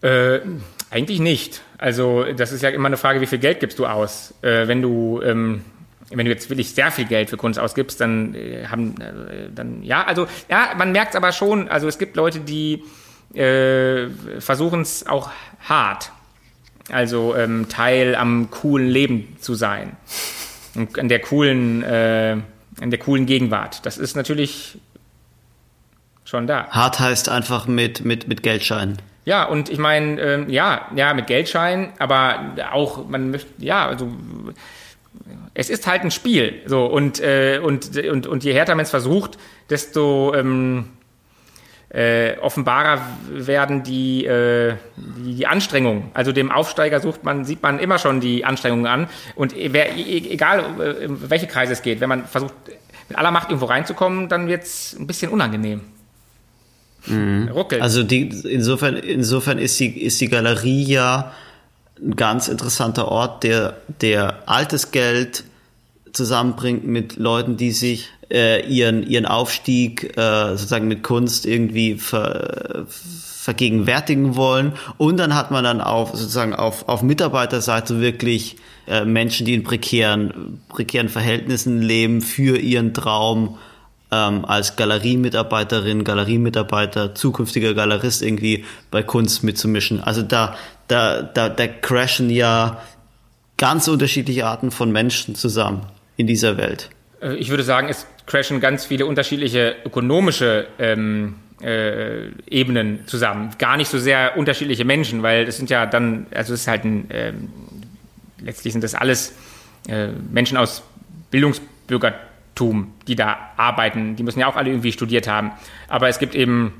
Äh, eigentlich nicht. Also das ist ja immer eine Frage, wie viel Geld gibst du aus? Äh, wenn du ähm, wenn du jetzt wirklich sehr viel Geld für Kunst ausgibst, dann äh, haben, äh, dann, ja, also, ja, man merkt es aber schon, also es gibt Leute, die äh, versuchen es auch hart, also ähm, Teil am coolen Leben zu sein, und an der coolen, an der coolen Gegenwart. Das ist natürlich schon da. Hart heißt einfach mit, mit, mit Geldscheinen. Ja, und ich meine, ähm, ja, ja, mit Geldschein, aber auch, man möchte, ja, also es ist halt ein Spiel. So, und, äh, und, und, und je härter man es versucht, desto ähm, äh, offenbarer werden die, äh, die, die Anstrengungen. Also dem Aufsteiger sucht man, sieht man immer schon die Anstrengungen an. Und wer, e, e, egal, äh, welche Kreise es geht, wenn man versucht, mit aller Macht irgendwo reinzukommen, dann wird es ein bisschen unangenehm. Mhm. Ruckelt. Also die, insofern, insofern ist die, ist die Galerie ja ein ganz interessanter Ort, der, der altes Geld zusammenbringt mit Leuten, die sich äh, ihren, ihren Aufstieg äh, sozusagen mit Kunst irgendwie ver, vergegenwärtigen wollen. Und dann hat man dann auch sozusagen auf, auf Mitarbeiterseite wirklich äh, Menschen, die in prekären, prekären Verhältnissen leben, für ihren Traum ähm, als Galeriemitarbeiterin, Galeriemitarbeiter, zukünftiger Galerist irgendwie bei Kunst mitzumischen. Also da, da, da, da crashen ja ganz unterschiedliche Arten von Menschen zusammen in dieser Welt. Äh, ich würde sagen, es crashen ganz viele unterschiedliche ökonomische ähm, äh, Ebenen zusammen. Gar nicht so sehr unterschiedliche Menschen, weil das sind ja dann, also es ist halt ein, ähm, letztlich sind das alles äh, Menschen aus Bildungsbürgertum, die da arbeiten. Die müssen ja auch alle irgendwie studiert haben. Aber es gibt eben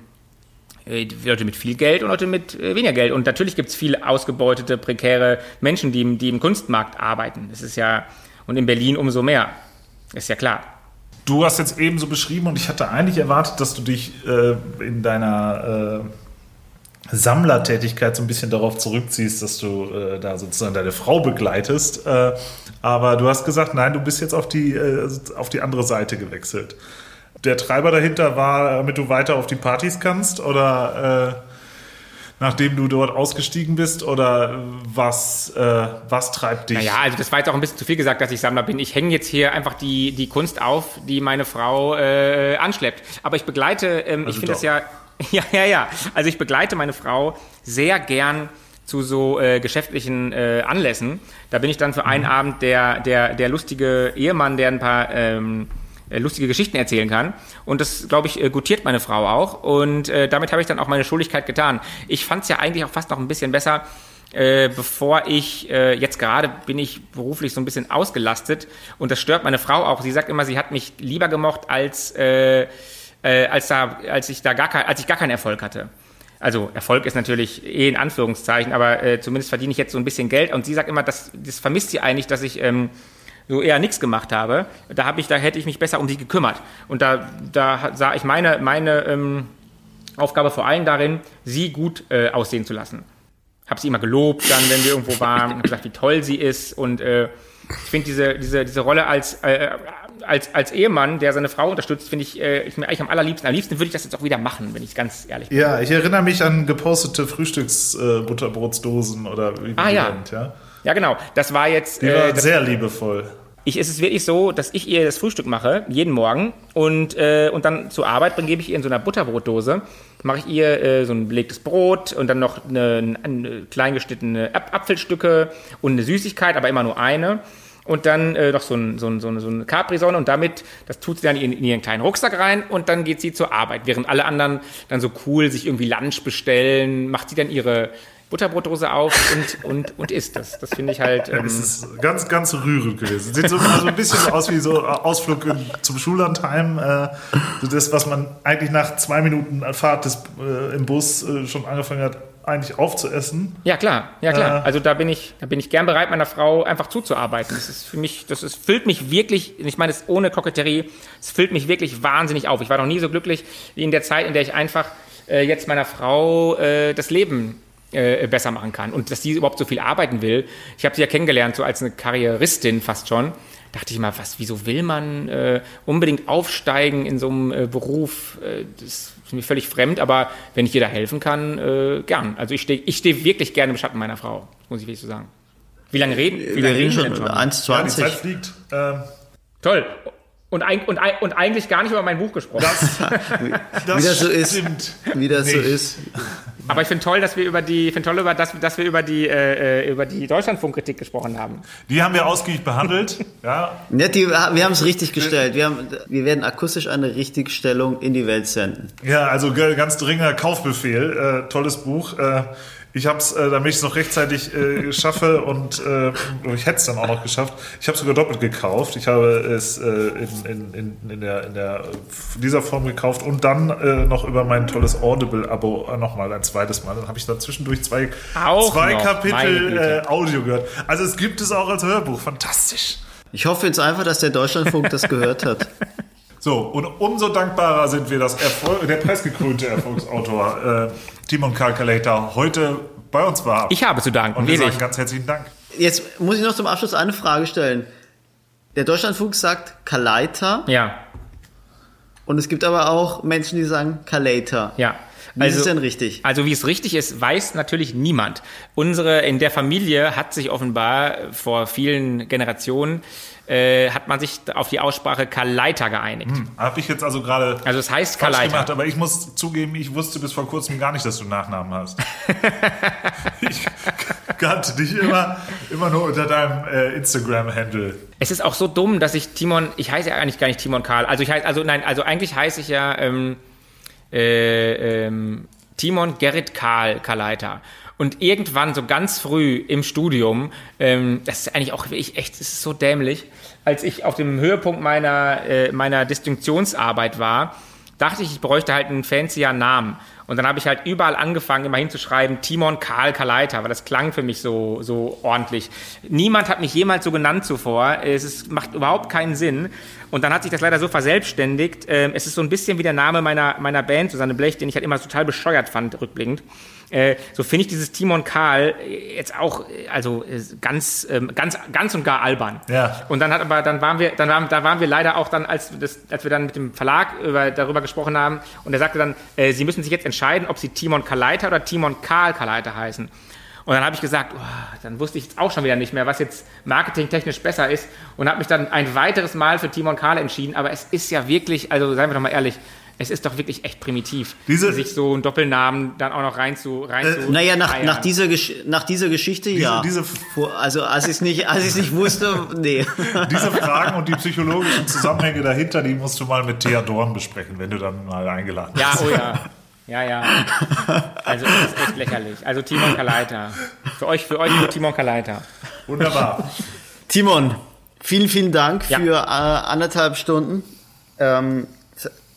äh, Leute mit viel Geld und Leute mit äh, weniger Geld. Und natürlich gibt es viele ausgebeutete, prekäre Menschen, die, die im Kunstmarkt arbeiten. Das ist ja, und in Berlin umso mehr. Ist ja klar. Du hast jetzt eben so beschrieben und ich hatte eigentlich erwartet, dass du dich äh, in deiner äh, Sammlertätigkeit so ein bisschen darauf zurückziehst, dass du äh, da sozusagen deine Frau begleitest. Äh, aber du hast gesagt, nein, du bist jetzt auf die, auf die andere Seite gewechselt der Treiber dahinter war, damit du weiter auf die Partys kannst oder äh, nachdem du dort ausgestiegen bist oder was, äh, was treibt dich? Naja, also das war jetzt auch ein bisschen zu viel gesagt, dass ich Sammler bin. Ich hänge jetzt hier einfach die, die Kunst auf, die meine Frau äh, anschleppt. Aber ich begleite, ähm, also ich finde das ja, (laughs) ja, ja, ja. Also ich begleite meine Frau sehr gern zu so äh, geschäftlichen äh, Anlässen. Da bin ich dann für einen mhm. Abend der, der, der lustige Ehemann, der ein paar ähm, äh, lustige Geschichten erzählen kann. Und das, glaube ich, äh, gutiert meine Frau auch. Und äh, damit habe ich dann auch meine Schuldigkeit getan. Ich fand es ja eigentlich auch fast noch ein bisschen besser, äh, bevor ich, äh, jetzt gerade bin ich beruflich so ein bisschen ausgelastet und das stört meine Frau auch. Sie sagt immer, sie hat mich lieber gemocht, als, äh, äh, als, da, als, ich da gar als ich gar keinen Erfolg hatte. Also Erfolg ist natürlich eh in Anführungszeichen, aber äh, zumindest verdiene ich jetzt so ein bisschen Geld. Und sie sagt immer, das, das vermisst sie eigentlich, dass ich ähm, so eher nichts gemacht habe, da habe ich, da hätte ich mich besser um sie gekümmert. Und da, da sah ich meine, meine ähm, Aufgabe vor allem darin, sie gut äh, aussehen zu lassen. Habe sie immer gelobt, dann, wenn wir irgendwo waren, und gesagt, wie toll sie ist. Und äh, ich finde diese, diese, diese Rolle als, äh, als, als Ehemann, der seine Frau unterstützt, finde ich, äh, ich mir eigentlich am allerliebsten. Am liebsten würde ich das jetzt auch wieder machen, wenn ich ganz ehrlich bin. Ja, ich erinnere mich an gepostete Frühstücksbutterbrotsdosen äh, oder wie ah, ja. Nennt, ja. Ja, genau. Das war jetzt. Die war äh, sehr liebevoll. Ich, es ist wirklich so, dass ich ihr das Frühstück mache, jeden Morgen, und, äh, und dann zur Arbeit gebe ich ihr in so einer Butterbrotdose, mache ich ihr äh, so ein belegtes Brot und dann noch eine, eine klein geschnittene Apfelstücke und eine Süßigkeit, aber immer nur eine. Und dann äh, noch so, ein, so, ein, so, eine, so eine Capri-Sonne und damit, das tut sie dann in, in, ihren kleinen Rucksack rein und dann geht sie zur Arbeit. Während alle anderen dann so cool sich irgendwie Lunch bestellen, macht sie dann ihre Butterbrotrose auf und, und, und isst das. Das finde ich halt. Ähm, es ist ganz, ganz rührend gewesen. Sieht so, so ein bisschen aus wie so Ausflug in, zum Schullandheim. Äh, so das, was man eigentlich nach zwei Minuten Fahrt des, äh, im Bus äh, schon angefangen hat, eigentlich aufzuessen. Ja, klar, ja klar. Äh, also da bin ich, da bin ich gern bereit, meiner Frau einfach zuzuarbeiten. Das ist für mich, das ist, füllt mich wirklich, ich meine es ohne Koketterie, es füllt mich wirklich wahnsinnig auf. Ich war noch nie so glücklich wie in der Zeit, in der ich einfach äh, jetzt meiner Frau äh, das Leben äh, besser machen kann. Und dass sie überhaupt so viel arbeiten will. Ich habe sie ja kennengelernt, so als eine Karrieristin fast schon. Dachte ich mal, was, wieso will man äh, unbedingt aufsteigen in so einem äh, Beruf? Äh, das ist mir völlig fremd, aber wenn ich ihr da helfen kann, äh, gern. Also ich stehe ich steh wirklich gerne im Schatten meiner Frau, muss ich wirklich so sagen. Wie lange reden wie wir? reden schon 1,20. Ja, die Zeit fliegt. Ähm. Toll. Und, und, und, eigentlich gar nicht über mein Buch gesprochen. Das, das wie das so ist. Wie das nicht. so ist. Aber ich finde toll, dass wir über die, finde toll, über, dass, dass wir über die, äh, äh, über die Deutschlandfunkkritik gesprochen haben. Die haben wir ausgiebig behandelt. (laughs) ja. ja die, wir haben es richtig gestellt. Wir, haben, wir werden akustisch eine Richtigstellung in die Welt senden. Ja, also ganz dringender Kaufbefehl. Äh, tolles Buch. Äh, ich habe es, äh, damit ich es noch rechtzeitig äh, schaffe und äh, ich hätte es dann auch noch geschafft. Ich habe sogar doppelt gekauft. Ich habe es äh, in, in, in, in, der, in der, dieser Form gekauft und dann äh, noch über mein tolles Audible-Abo äh, nochmal ein zweites Mal. Dann habe ich da zwischendurch zwei, zwei Kapitel äh, Audio gehört. Also es gibt es auch als Hörbuch. Fantastisch. Ich hoffe jetzt einfach, dass der Deutschlandfunk das gehört hat. (laughs) So, und umso dankbarer sind wir, dass Erfolg, der preisgekrönte Erfolgsautor äh, Timon Calculator heute bei uns war. Ich habe zu danken. Und wir sagen ganz herzlichen Dank. Jetzt muss ich noch zum Abschluss eine Frage stellen. Der Deutschlandfunk sagt Kaleiter. Ja. Und es gibt aber auch Menschen, die sagen Kalater. Ja. Wie also, ist es denn richtig? Also wie es richtig ist, weiß natürlich niemand. Unsere in der Familie hat sich offenbar vor vielen Generationen äh, hat man sich auf die Aussprache Kaleiter geeinigt. Hm, Habe ich jetzt also gerade also es heißt Kaleiter. gemacht, aber ich muss zugeben, ich wusste bis vor kurzem gar nicht, dass du einen Nachnamen hast. (laughs) ich kannte dich immer, immer nur unter deinem äh, Instagram-Handle. Es ist auch so dumm, dass ich Timon, ich heiße ja eigentlich gar nicht Timon Karl, also ich heiße, also nein, also eigentlich heiße ich ja ähm, äh, ähm, Timon Gerrit Karl Kaleiter. Und irgendwann, so ganz früh im Studium, ähm, das ist eigentlich auch wirklich echt, das ist so dämlich, als ich auf dem Höhepunkt meiner, äh, meiner Distinktionsarbeit war, dachte ich, ich bräuchte halt einen fancier Namen. Und dann habe ich halt überall angefangen, immer hinzuschreiben, Timon Karl Kaleiter, weil das klang für mich so, so ordentlich. Niemand hat mich jemals so genannt zuvor. Es ist, macht überhaupt keinen Sinn. Und dann hat sich das leider so verselbstständigt. Ähm, es ist so ein bisschen wie der Name meiner, meiner Band, Susanne Blech, den ich halt immer total bescheuert fand, rückblickend. Äh, so finde ich dieses Timon Karl jetzt auch also äh, ganz ähm, ganz ganz und gar albern. Ja. Und dann hat aber dann waren wir dann waren, da waren wir leider auch dann als das, als wir dann mit dem Verlag über, darüber gesprochen haben und er sagte dann äh, sie müssen sich jetzt entscheiden, ob sie Timon Kaleiter oder Timon Karl Kaleiter heißen. Und dann habe ich gesagt, oh, dann wusste ich jetzt auch schon wieder nicht mehr, was jetzt marketingtechnisch besser ist und habe mich dann ein weiteres Mal für Timon Karl entschieden. Aber es ist ja wirklich, also seien wir doch mal ehrlich, es ist doch wirklich echt primitiv, Diese, sich so einen Doppelnamen dann auch noch rein zu rein äh, zu Naja, nach, nach, dieser, nach dieser Geschichte diese, ja. Diese, also als ich es nicht, als nicht wusste, nee. (laughs) (laughs) Diese Fragen und die psychologischen Zusammenhänge dahinter, die musst du mal mit Thea Dorn besprechen, wenn du dann mal eingeladen bist. Ja, oh ja. (laughs) Ja, ja. Also das ist echt lächerlich. Also Timon Kaleiter. Für euch, für euch nur Timon Kaleiter. Wunderbar. Timon, vielen, vielen Dank ja. für äh, anderthalb Stunden. Ähm,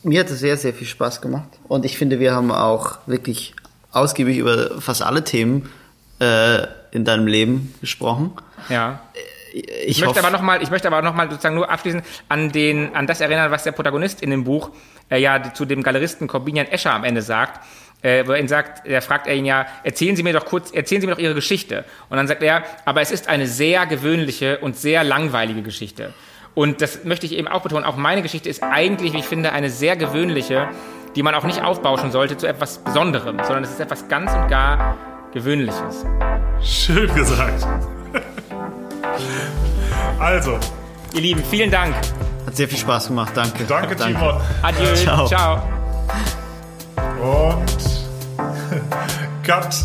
mir hat es sehr, sehr viel Spaß gemacht. Und ich finde, wir haben auch wirklich ausgiebig über fast alle Themen äh, in deinem Leben gesprochen. Ja. Ich, ich möchte aber noch mal, ich möchte aber noch mal sozusagen nur abschließend an den, an das erinnern, was der Protagonist in dem Buch äh, ja zu dem Galeristen Corbinian Escher am Ende sagt. Äh, wo er ihn sagt, er fragt er ihn ja, erzählen Sie mir doch kurz, erzählen Sie mir doch Ihre Geschichte. Und dann sagt er, aber es ist eine sehr gewöhnliche und sehr langweilige Geschichte. Und das möchte ich eben auch betonen. Auch meine Geschichte ist eigentlich, wie ich finde, eine sehr gewöhnliche, die man auch nicht aufbauschen sollte zu etwas Besonderem, sondern es ist etwas ganz und gar Gewöhnliches. Schön gesagt. Also. Ihr Lieben, vielen Dank. Hat sehr viel Spaß gemacht. Danke. Danke, danke. Timon. Adieu. Ciao. Ciao. Und (laughs) Cut.